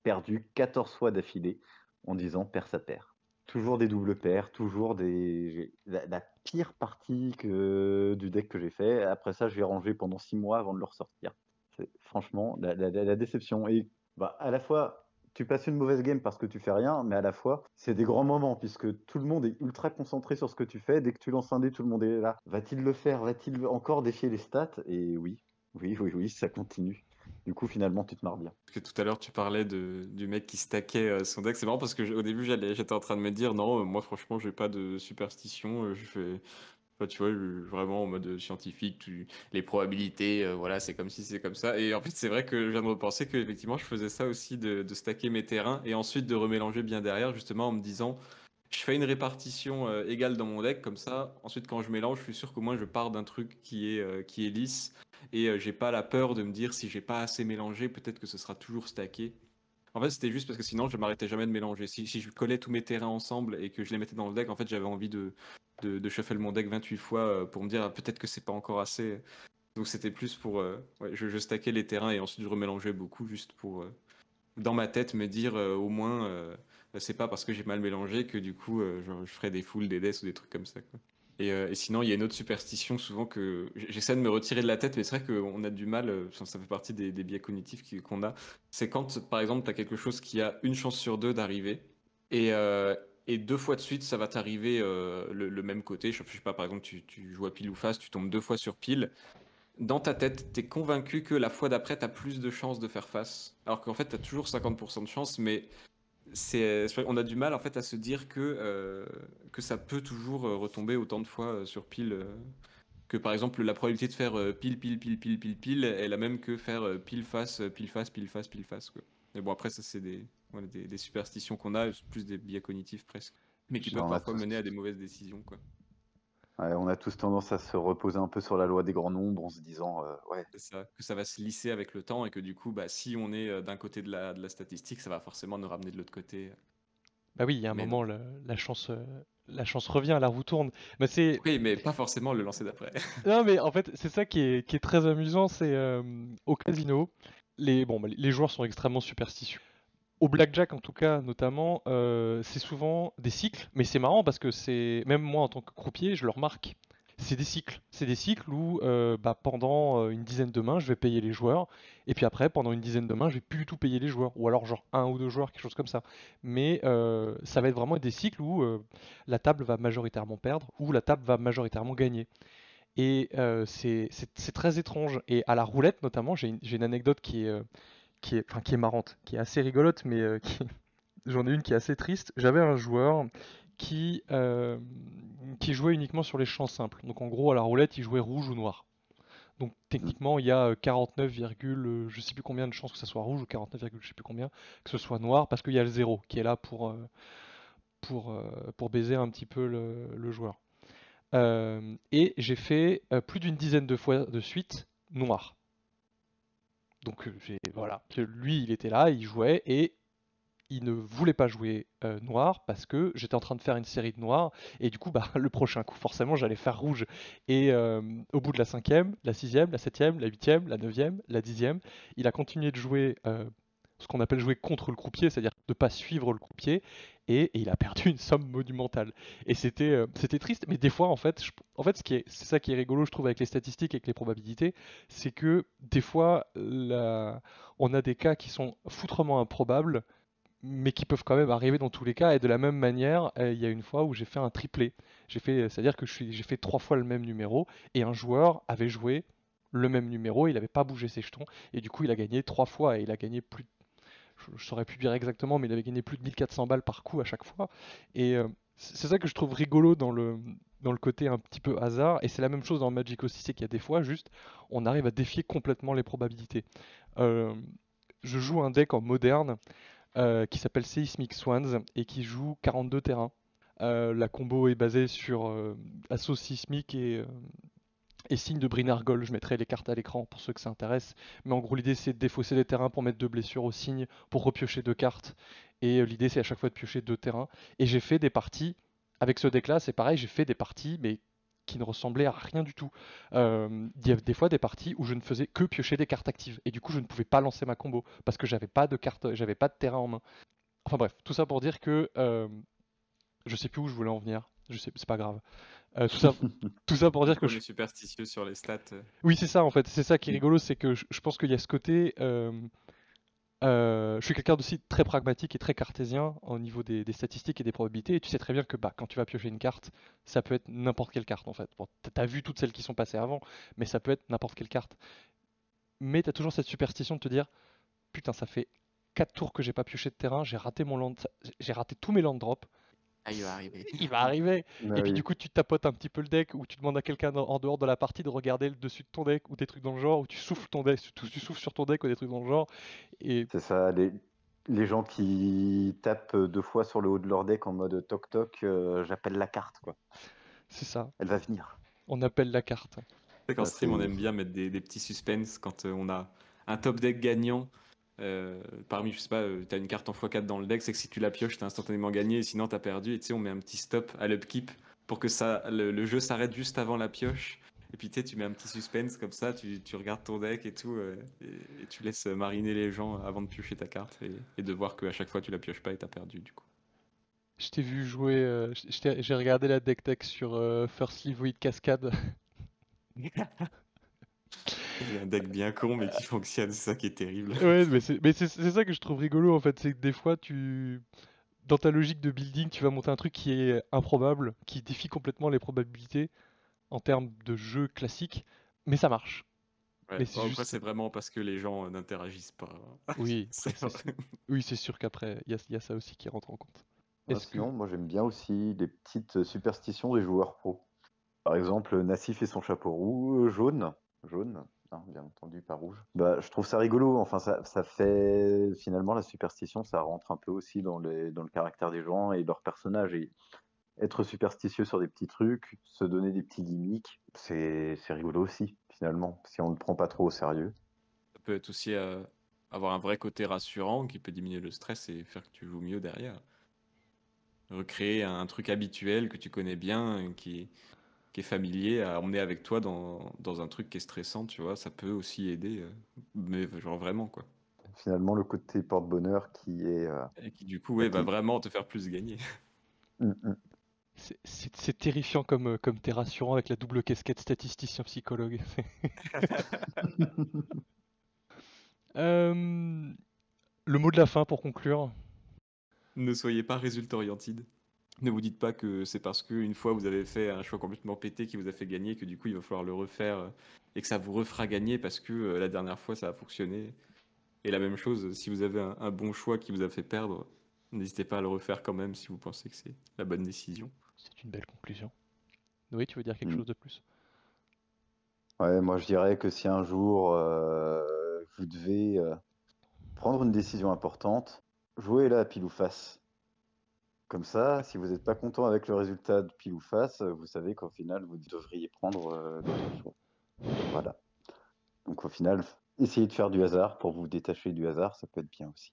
perdu 14 fois d'affilée en disant paire sa paire. Toujours des doubles paires, toujours des. La, pire partie du deck que j'ai fait. Après ça, je vais ranger pendant 6 mois avant de le ressortir. C'est franchement la, la, déception. Et bah, à la fois, tu passes une mauvaise game parce que tu fais rien, mais à la fois, c'est des grands moments puisque tout le monde est ultra concentré sur ce que tu fais. Dès que tu lances un dé, tout le monde est là. Va-t-il le faire? Va-t-il encore défier les stats? Et oui, oui, oui, oui, ça continue. Du coup, finalement, tu te marres bien. Parce que tout à l'heure, tu parlais du mec qui stackait euh, son deck. C'est marrant parce que au début, j'étais en train de me dire non, moi, franchement, j'ai pas de superstition. Euh, je fais, tu vois, vraiment en mode scientifique, les probabilités, euh, voilà, c'est comme si c'est comme ça. Et en fait, c'est vrai que je viens de repenser que effectivement, je faisais ça aussi de, stacker mes terrains et ensuite de remélanger bien derrière, justement en me disant, je fais une répartition euh, égale dans mon deck, comme ça. Ensuite, quand je mélange, je suis sûr qu'au moins je pars d'un truc qui est, euh, qui est lisse et j'ai pas la peur de me dire si j'ai pas assez mélangé, peut-être que ce sera toujours stacké. En fait, c'était juste parce que sinon, je m'arrêtais jamais de mélanger. Si, si, je collais tous mes terrains ensemble et que je les mettais dans le deck, en fait, j'avais envie de, de, de shuffle mon deck 28 fois euh, pour me dire ah, peut-être que c'est pas encore assez. Donc c'était plus pour. Euh, je, stackais les terrains et ensuite je remélangeais beaucoup juste pour, euh, dans ma tête, me dire au moins, c'est pas parce que j'ai mal mélangé que du coup je, je, ferai des foules, des deaths ou des trucs comme ça. Et, et, sinon, il y a une autre superstition souvent que j'essaie de me retirer de la tête, mais c'est vrai qu'on a du mal, ça fait partie des, des biais cognitifs qu'on a. C'est quand, par exemple, tu as quelque chose qui a une chance sur deux d'arriver, et, et deux fois de suite, ça va t'arriver euh, le, même côté. Je, sais pas, par exemple, tu, joues à pile ou face, tu tombes deux fois sur pile. Dans ta tête, tu es convaincu que la fois d'après, tu as plus de chances de faire face. Alors qu'en fait, tu as toujours 50% de chance, mais on a du mal en fait à se dire que, euh, que ça peut toujours euh, retomber autant de fois sur pile. que par exemple, la probabilité de faire pile, pile, pile, pile, pile, pile est la même que faire pile face, pile face, pile face, pile face. Mais bon, après, ça, c'est des, des, superstitions qu'on a, plus des biais cognitifs presque, mais qui peuvent parfois mener à des mauvaises décisions. Quoi. on a tous tendance à se reposer un peu sur la loi des grands nombres en se disant euh, ouais. Ça, que ça va se lisser avec le temps et que du coup, bah, si on est euh, d'un côté de la, de la statistique, ça va forcément nous ramener de l'autre côté. Bah oui, il y a un moment, la, chance, euh, la chance revient, la roue tourne. Mais c'est... Oui, mais pas forcément le lancer d'après. [laughs] non, mais en fait, c'est ça qui est, qui est très amusant, c'est au casino, les, bon, bah, les joueurs sont extrêmement superstitieux au blackjack en tout cas notamment, euh, c'est souvent des cycles, mais c'est marrant parce que c'est même moi en tant que croupier, je le remarque. C'est des cycles, c'est des cycles où euh, bah, pendant euh, une dizaine de mains, je vais payer les joueurs, et puis après pendant une dizaine de mains, je vais plus du tout payer les joueurs, ou alors genre un ou deux joueurs, quelque chose comme ça. Mais ça va être vraiment des cycles où la table va majoritairement perdre, ou la table va majoritairement gagner. Et c'est très étrange. Et à la roulette notamment, j'ai une, une, anecdote qui est qui est, marrante, qui est assez rigolote, mais euh, [laughs] j'en ai une qui est assez triste. J'avais un joueur qui, euh, qui jouait uniquement sur les champs simples. Donc en gros, à la roulette, il jouait rouge ou noir. Donc techniquement, il y a 49, je sais plus combien de chances que ça soit rouge ou 49, je sais plus combien que ce soit noir parce qu'il y a le zéro qui est là pour, pour, pour baiser un petit peu le, joueur. et j'ai fait plus d'une dizaine de fois de suite noir. Donc voilà, lui il était là, il jouait et il ne voulait pas jouer euh, noir parce que j'étais en train de faire une série de noirs et du coup bah, [laughs] le prochain coup forcément j'allais faire rouge. Et euh, au bout de la cinquième, la sixième, la septième, la huitième, la neuvième, la dixième, il a continué de jouer euh, ce qu'on appelle jouer contre le croupier, c'est-à-dire de pas suivre le croupier et, il a perdu une somme monumentale et c'était c'était triste mais des fois en fait en fait ce qui est c'est ça qui est rigolo je trouve avec les statistiques et avec les probabilités c'est que des fois on a des cas qui sont foutrement improbables mais qui peuvent quand même arriver dans tous les cas. Et de la même manière, euh, il y a une fois où j'ai fait un triplé. J'ai fait, c'est-à-dire que j'ai fait trois fois le même numéro et un joueur avait joué le même numéro, il n'avait pas bougé ses jetons et du coup il a gagné trois fois et il a gagné plus, je, ne saurais plus dire exactement, mais il avait gagné plus de 1400 balles par coup à chaque fois. Et euh, c'est ça que je trouve rigolo dans le dans le côté un petit peu hasard, et c'est la même chose dans Magic aussi, c'est qu'il y a des fois juste on arrive à défier complètement les probabilités. Euh, je joue un deck en moderne euh, qui s'appelle Seismic Swans et qui joue 42 terrains. La combo est basée sur assaut sismique et, et signe de Brinargol. Je mettrai les cartes à l'écran pour ceux que ça intéresse. Mais en gros, l'idée c'est de défausser des terrains pour mettre deux blessures au signe, pour repiocher deux cartes. Et l'idée c'est à chaque fois de piocher deux terrains. Et j'ai fait des parties avec ce deck là, c'est pareil, j'ai fait des parties, mais qui ne ressemblait à rien du tout. Euh, il y avait des fois des parties où je ne faisais que piocher des cartes actives et du coup je ne pouvais pas lancer ma combo parce que j'avais pas de carte, j'avais pas de terrain en main. Enfin bref, tout ça pour dire que euh, je sais plus où je voulais en venir. Je sais, c'est pas grave. Euh, tout, ça, [laughs] tout ça pour dire que je suis superstitieux sur les stats. Oui, c'est ça en fait. C'est ça qui est rigolo, c'est que je, je pense qu'il y a ce côté. Euh, je suis quelqu'un aussi très pragmatique et très cartésien au niveau des, statistiques et des probabilités. Et tu sais très bien que bah, quand tu vas piocher une carte, ça peut être n'importe quelle carte en fait. Bon, tu as vu toutes celles qui sont passées avant, mais ça peut être n'importe quelle carte. Mais tu as toujours cette superstition de te dire Putain, ça fait 4 tours que j'ai pas pioché de terrain, j'ai raté, mon land... j'ai raté tous mes land drops. Ah, il va arriver. Il va arriver. Bah et puis du coup, tu tapotes un petit peu le deck ou tu demandes à quelqu'un en dehors de la partie de regarder le dessus de ton deck ou des trucs dans le genre, ou tu souffles ton deck, tu, [laughs] souffles sur ton deck ou des trucs dans le genre. Et... C'est ça, les, les gens qui tapent deux fois sur le haut de leur deck en mode toc toc, euh, j'appelle la carte quoi. C'est ça. Elle va venir. On appelle la carte. Qu'en stream, on aime bien mettre des, des petits suspens quand euh, on a un top deck gagnant euh, parmi, je sais pas, euh, tu as une carte en x4 dans le deck, c'est que si tu la pioches, tu as instantanément gagné, sinon tu as perdu. Et tu sais, on met un petit stop à l'upkeep pour que ça, le, jeu s'arrête juste avant la pioche. Et puis tu sais, tu mets un petit suspense comme ça, tu, tu regardes ton deck et tout, euh, et, tu laisses mariner les gens avant de piocher ta carte et, de voir qu'à chaque fois tu la pioches pas et t'as perdu du coup. Je t'ai vu jouer, j'ai regardé la deck deck sur First Void Cascade. [laughs] Il y a un deck bien con mais qui fonctionne, c'est ça qui est terrible. Ouais, mais c'est ça que je trouve rigolo en fait, c'est que des fois tu dans ta logique de building, tu vas monter un truc qui est improbable, qui défie complètement les probabilités en termes de jeu classique, mais ça marche. mais c'est c'est vraiment parce que les gens n'interagissent pas. Oui, [laughs] c'est oui, c'est sûr qu'après, il y, a ça aussi qui rentre en compte. sinon, moi j'aime bien aussi les petites superstitions des joueurs pro. Par exemple, Nassif et son chapeau roux, jaune, jaune, hein, bien entendu pas rouge. Bah, je trouve ça rigolo. Enfin, ça, ça, fait finalement la superstition, ça rentre un peu aussi dans, les, dans le caractère des gens et leurs personnages. Et être superstitieux sur des petits trucs, se donner des petits gimmicks, c'est rigolo aussi finalement, si on ne le prend pas trop au sérieux. Ça peut être aussi euh, avoir un vrai côté rassurant qui peut diminuer le stress et faire que tu joues mieux derrière. Recréer un truc habituel que tu connais bien, qui, qui est familier à emmener avec toi dans, dans, un truc qui est stressant, tu vois, ça peut aussi aider, euh, mais genre vraiment quoi. Finalement, le côté porte-bonheur qui est. Euh, Et qui du coup, ouais, va vraiment te faire plus gagner. [laughs] Mm, mm. C'est terrifiant comme, euh, comme t'es rassurant avec la double casquette statisticien psychologue. [laughs] le mot de la fin pour conclure. Ne soyez pas résultat oriented. Ne vous dites pas que c'est parce qu'une fois vous avez fait un choix complètement pété qui vous a fait gagner que du coup il va falloir le refaire euh, et que ça vous refera gagner parce que euh, la dernière fois ça a fonctionné. Et la même chose, si vous avez un, un bon choix qui vous a fait perdre, n'hésitez pas à le refaire quand même si vous pensez que c'est la bonne décision. C'est une belle conclusion. Oui, tu veux dire quelque Mm. chose de plus? Ouais, moi je dirais que si un jour euh, vous devez euh, prendre une décision importante, jouez-la à pile ou face. Comme ça, si vous n'êtes pas content avec le résultat de pile ou face, vous savez qu'au final, vous devriez prendre euh, d'autres choix. Voilà. Donc au final, essayez de faire du hasard pour vous détacher du hasard, ça peut être bien aussi.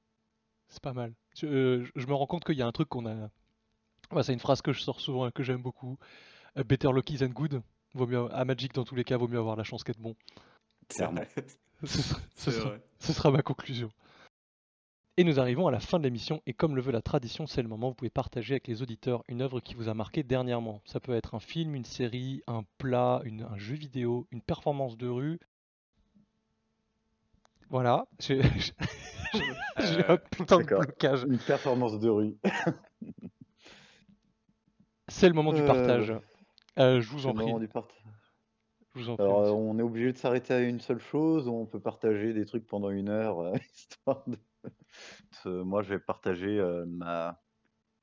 C'est pas mal. Je, euh, je me rends compte qu'il y a un truc qu'on a. C'est une phrase que je sors souvent et que j'aime beaucoup. Euh, Better lucky than good. Vaut mieux à Magic dans tous les cas, vaut mieux avoir la chance qu'être bon. Clairement. Ce sera, ce C'est sera- vrai. ce sera ma conclusion. Et nous arrivons à la fin de l'émission, et comme le veut la tradition, c'est le moment où vous pouvez partager avec les auditeurs une œuvre qui vous a marqué dernièrement. Ça peut être un film, une série, un plat, une- un jeu vidéo, une performance de rue. Voilà, j'ai j'ai un Euh, putain de blocage. Une performance de rue. C'est le moment du Euh, partage. Euh, je vous en le prie, moment du part- je vous en prie. Alors, euh, on est obligé de s'arrêter à une seule chose, ou on peut partager des trucs pendant une heure, euh, [laughs] histoire de... de- Moi, je vais partager euh, ma...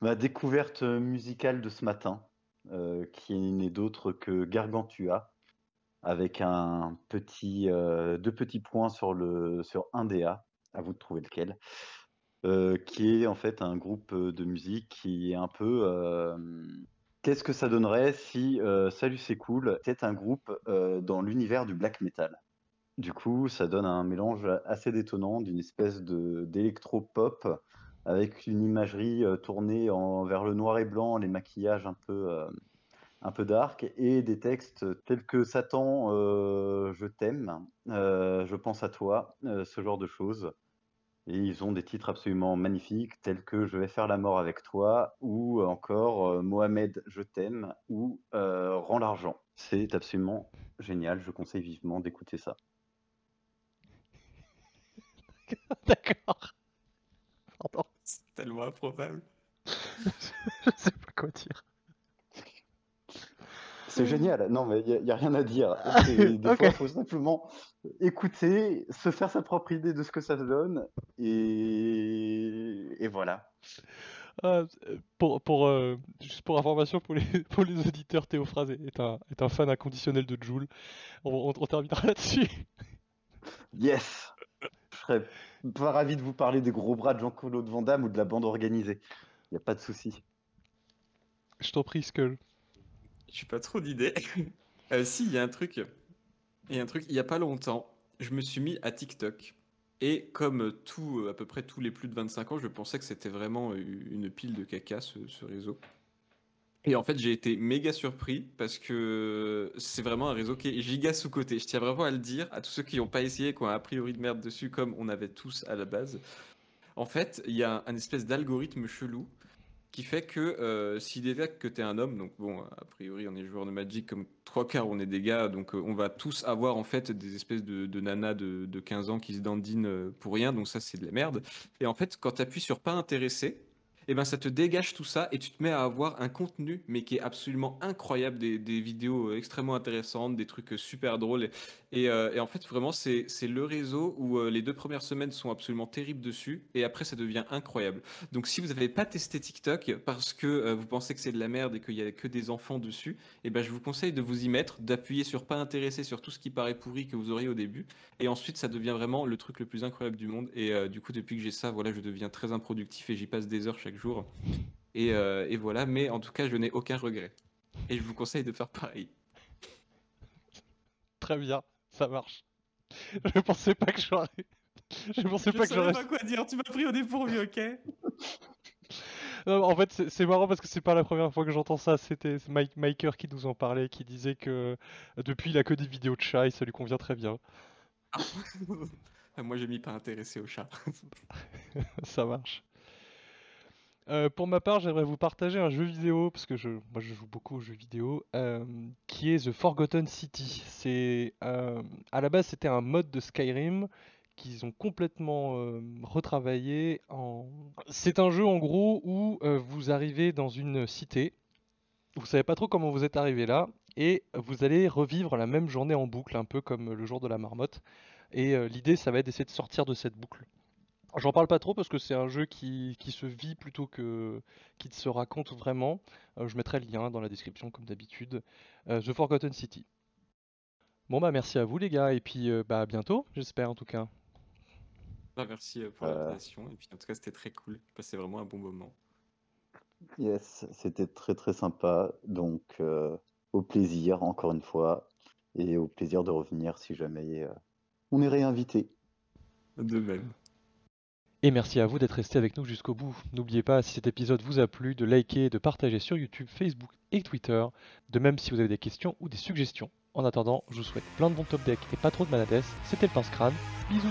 ma découverte musicale de ce matin, euh, qui n'est d'autre que Gargantua, avec un petit, deux petits points sur, le, sur un DA, à vous de trouver lequel, qui est en fait un groupe de musique qui est un peu... Qu'est-ce que ça donnerait si euh, Salut c'est cool était un groupe euh, dans l'univers du black metal? Du coup, ça donne un mélange assez détonnant d'une espèce de d'électro-pop avec une imagerie euh, tournée en, vers le noir et blanc, les maquillages un peu, un peu dark et des textes tels que Satan, je t'aime, je pense à toi, ce genre de choses. Et ils ont des titres absolument magnifiques tels que Je vais faire la mort avec toi ou encore euh, Mohamed, je t'aime ou euh, Rends l'argent. C'est absolument génial, je conseille vivement d'écouter ça. [laughs] D'accord. Pardon, C'est tellement improbable. [laughs] je sais pas quoi dire. C'est génial, non mais il n'y a, rien à dire. [laughs] Des fois, il faut simplement écouter, se faire sa propre idée de ce que ça donne et, et voilà. Ah, euh, pour, pour, euh, juste pour information pour les, [laughs] pour les auditeurs, Théophrases est est un, est un fan inconditionnel de Joule. On, on- on terminera [laughs] là-dessus. Yes Je serais pas ravi de vous parler des gros bras de Jean-Claude Van Damme ou de la bande organisée. Il n'y a pas de souci. Je t'en prie, Skull. J'ai pas trop d'idées. Euh, si, il y a un truc. Il y a un truc, il y a pas longtemps, je me suis mis à TikTok. Et comme tout, euh, à peu près tous les plus de 25 ans, je pensais que c'était vraiment euh, une pile de caca, ce, réseau. Et en fait, j'ai été méga surpris parce que c'est vraiment un réseau qui est giga sous-coté. Je tiens vraiment à le dire à tous ceux qui n'ont pas essayé, qui ont a priori de merde dessus, comme on avait tous à la base. En fait, il y a un espèce d'algorithme chelou qui fait que euh, s'il détecte que tu es un homme, donc bon, a priori on est joueur de Magic comme trois quarts, on est des gars, donc euh, on va tous avoir en fait des espèces de, nanas de, de 15 ans qui se dandinent euh, pour rien, donc ça c'est de la merde. Et en fait, quand tu appuies sur pas intéressé, eh ben ça te dégage tout ça et tu te mets à avoir un contenu mais qui est absolument incroyable, des, vidéos euh, extrêmement intéressantes, des trucs euh, super drôles. Et, euh, et en fait, vraiment, c'est le réseau où les deux premières semaines sont absolument terribles dessus et après ça devient incroyable. Donc si vous n'avez pas testé TikTok parce que vous pensez que c'est de la merde et qu'il y a que des enfants dessus, eh ben je vous conseille de vous y mettre, d'appuyer sur pas intéressé sur tout ce qui paraît pourri que vous auriez au début, et ensuite ça devient vraiment le truc le plus incroyable du monde. Et du coup depuis que j'ai ça, voilà, je deviens très improductif et j'y passe des heures chaque jour. Et, euh, et voilà, mais en tout cas je n'ai aucun regret. Et je vous conseille de faire pareil. Très bien, ça marche. [laughs] Je pensais pas que j'aurais. [laughs] Je pensais pas que j'aurais. quoi dire, tu m'as pris au dépourvu, ok [laughs] Non, en fait, c'est marrant parce que c'est pas la première fois que j'entends ça. C'était Mike Maker qui nous en parlait, qui disait que euh, depuis il a que des vidéos de chats et ça lui convient très bien. Moi j'ai mis pas intéressé au chat. Ça marche. Euh, pour ma part, j'aimerais vous partager un jeu vidéo, parce que moi je joue beaucoup aux jeux vidéo, euh, qui est The Forgotten City. C'est, euh, à la base, c'était un mode de Skyrim qu'ils ont complètement retravaillé en... C'est un jeu en gros où vous arrivez dans une cité, vous savez pas trop comment vous êtes arrivé là, et vous allez revivre la même journée en boucle, un peu comme le jour de la marmotte. Et l'idée, ça va être d'essayer de sortir de cette boucle. J'en parle pas trop parce que c'est un jeu qui, qui se vit plutôt que qui se raconte vraiment. Euh, je mettrai le lien dans la description comme d'habitude. Euh, The Forgotten City. Bon bah merci à vous les gars et puis euh, bah à bientôt j'espère en tout cas. Bah, merci pour Euh. l'invitation. Et puis en tout cas, c'était très cool. J'ai passé vraiment un bon moment. Yes, c'était très très sympa. Donc, euh, au plaisir, encore une fois, et au plaisir de revenir si jamais euh, on est réinvité. De même. Et merci à vous d'être resté avec nous jusqu'au bout. N'oubliez pas, si cet épisode vous a plu, de liker et de partager sur YouTube, Facebook et Twitter. De même, si vous avez des questions ou des suggestions. En attendant, je vous souhaite plein de bons top decks et pas trop de maladesse. C'était le Pince Crâne. Bisous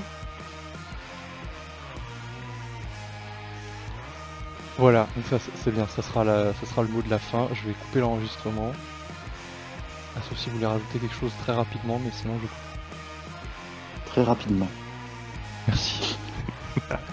Voilà, donc ça c'est c'est bien, ça sera, la, ça sera le mot de la fin. Je vais couper l'enregistrement. Ah, sauf si vous voulez rajouter quelque chose très rapidement, mais sinon je... Très rapidement. Merci. [laughs]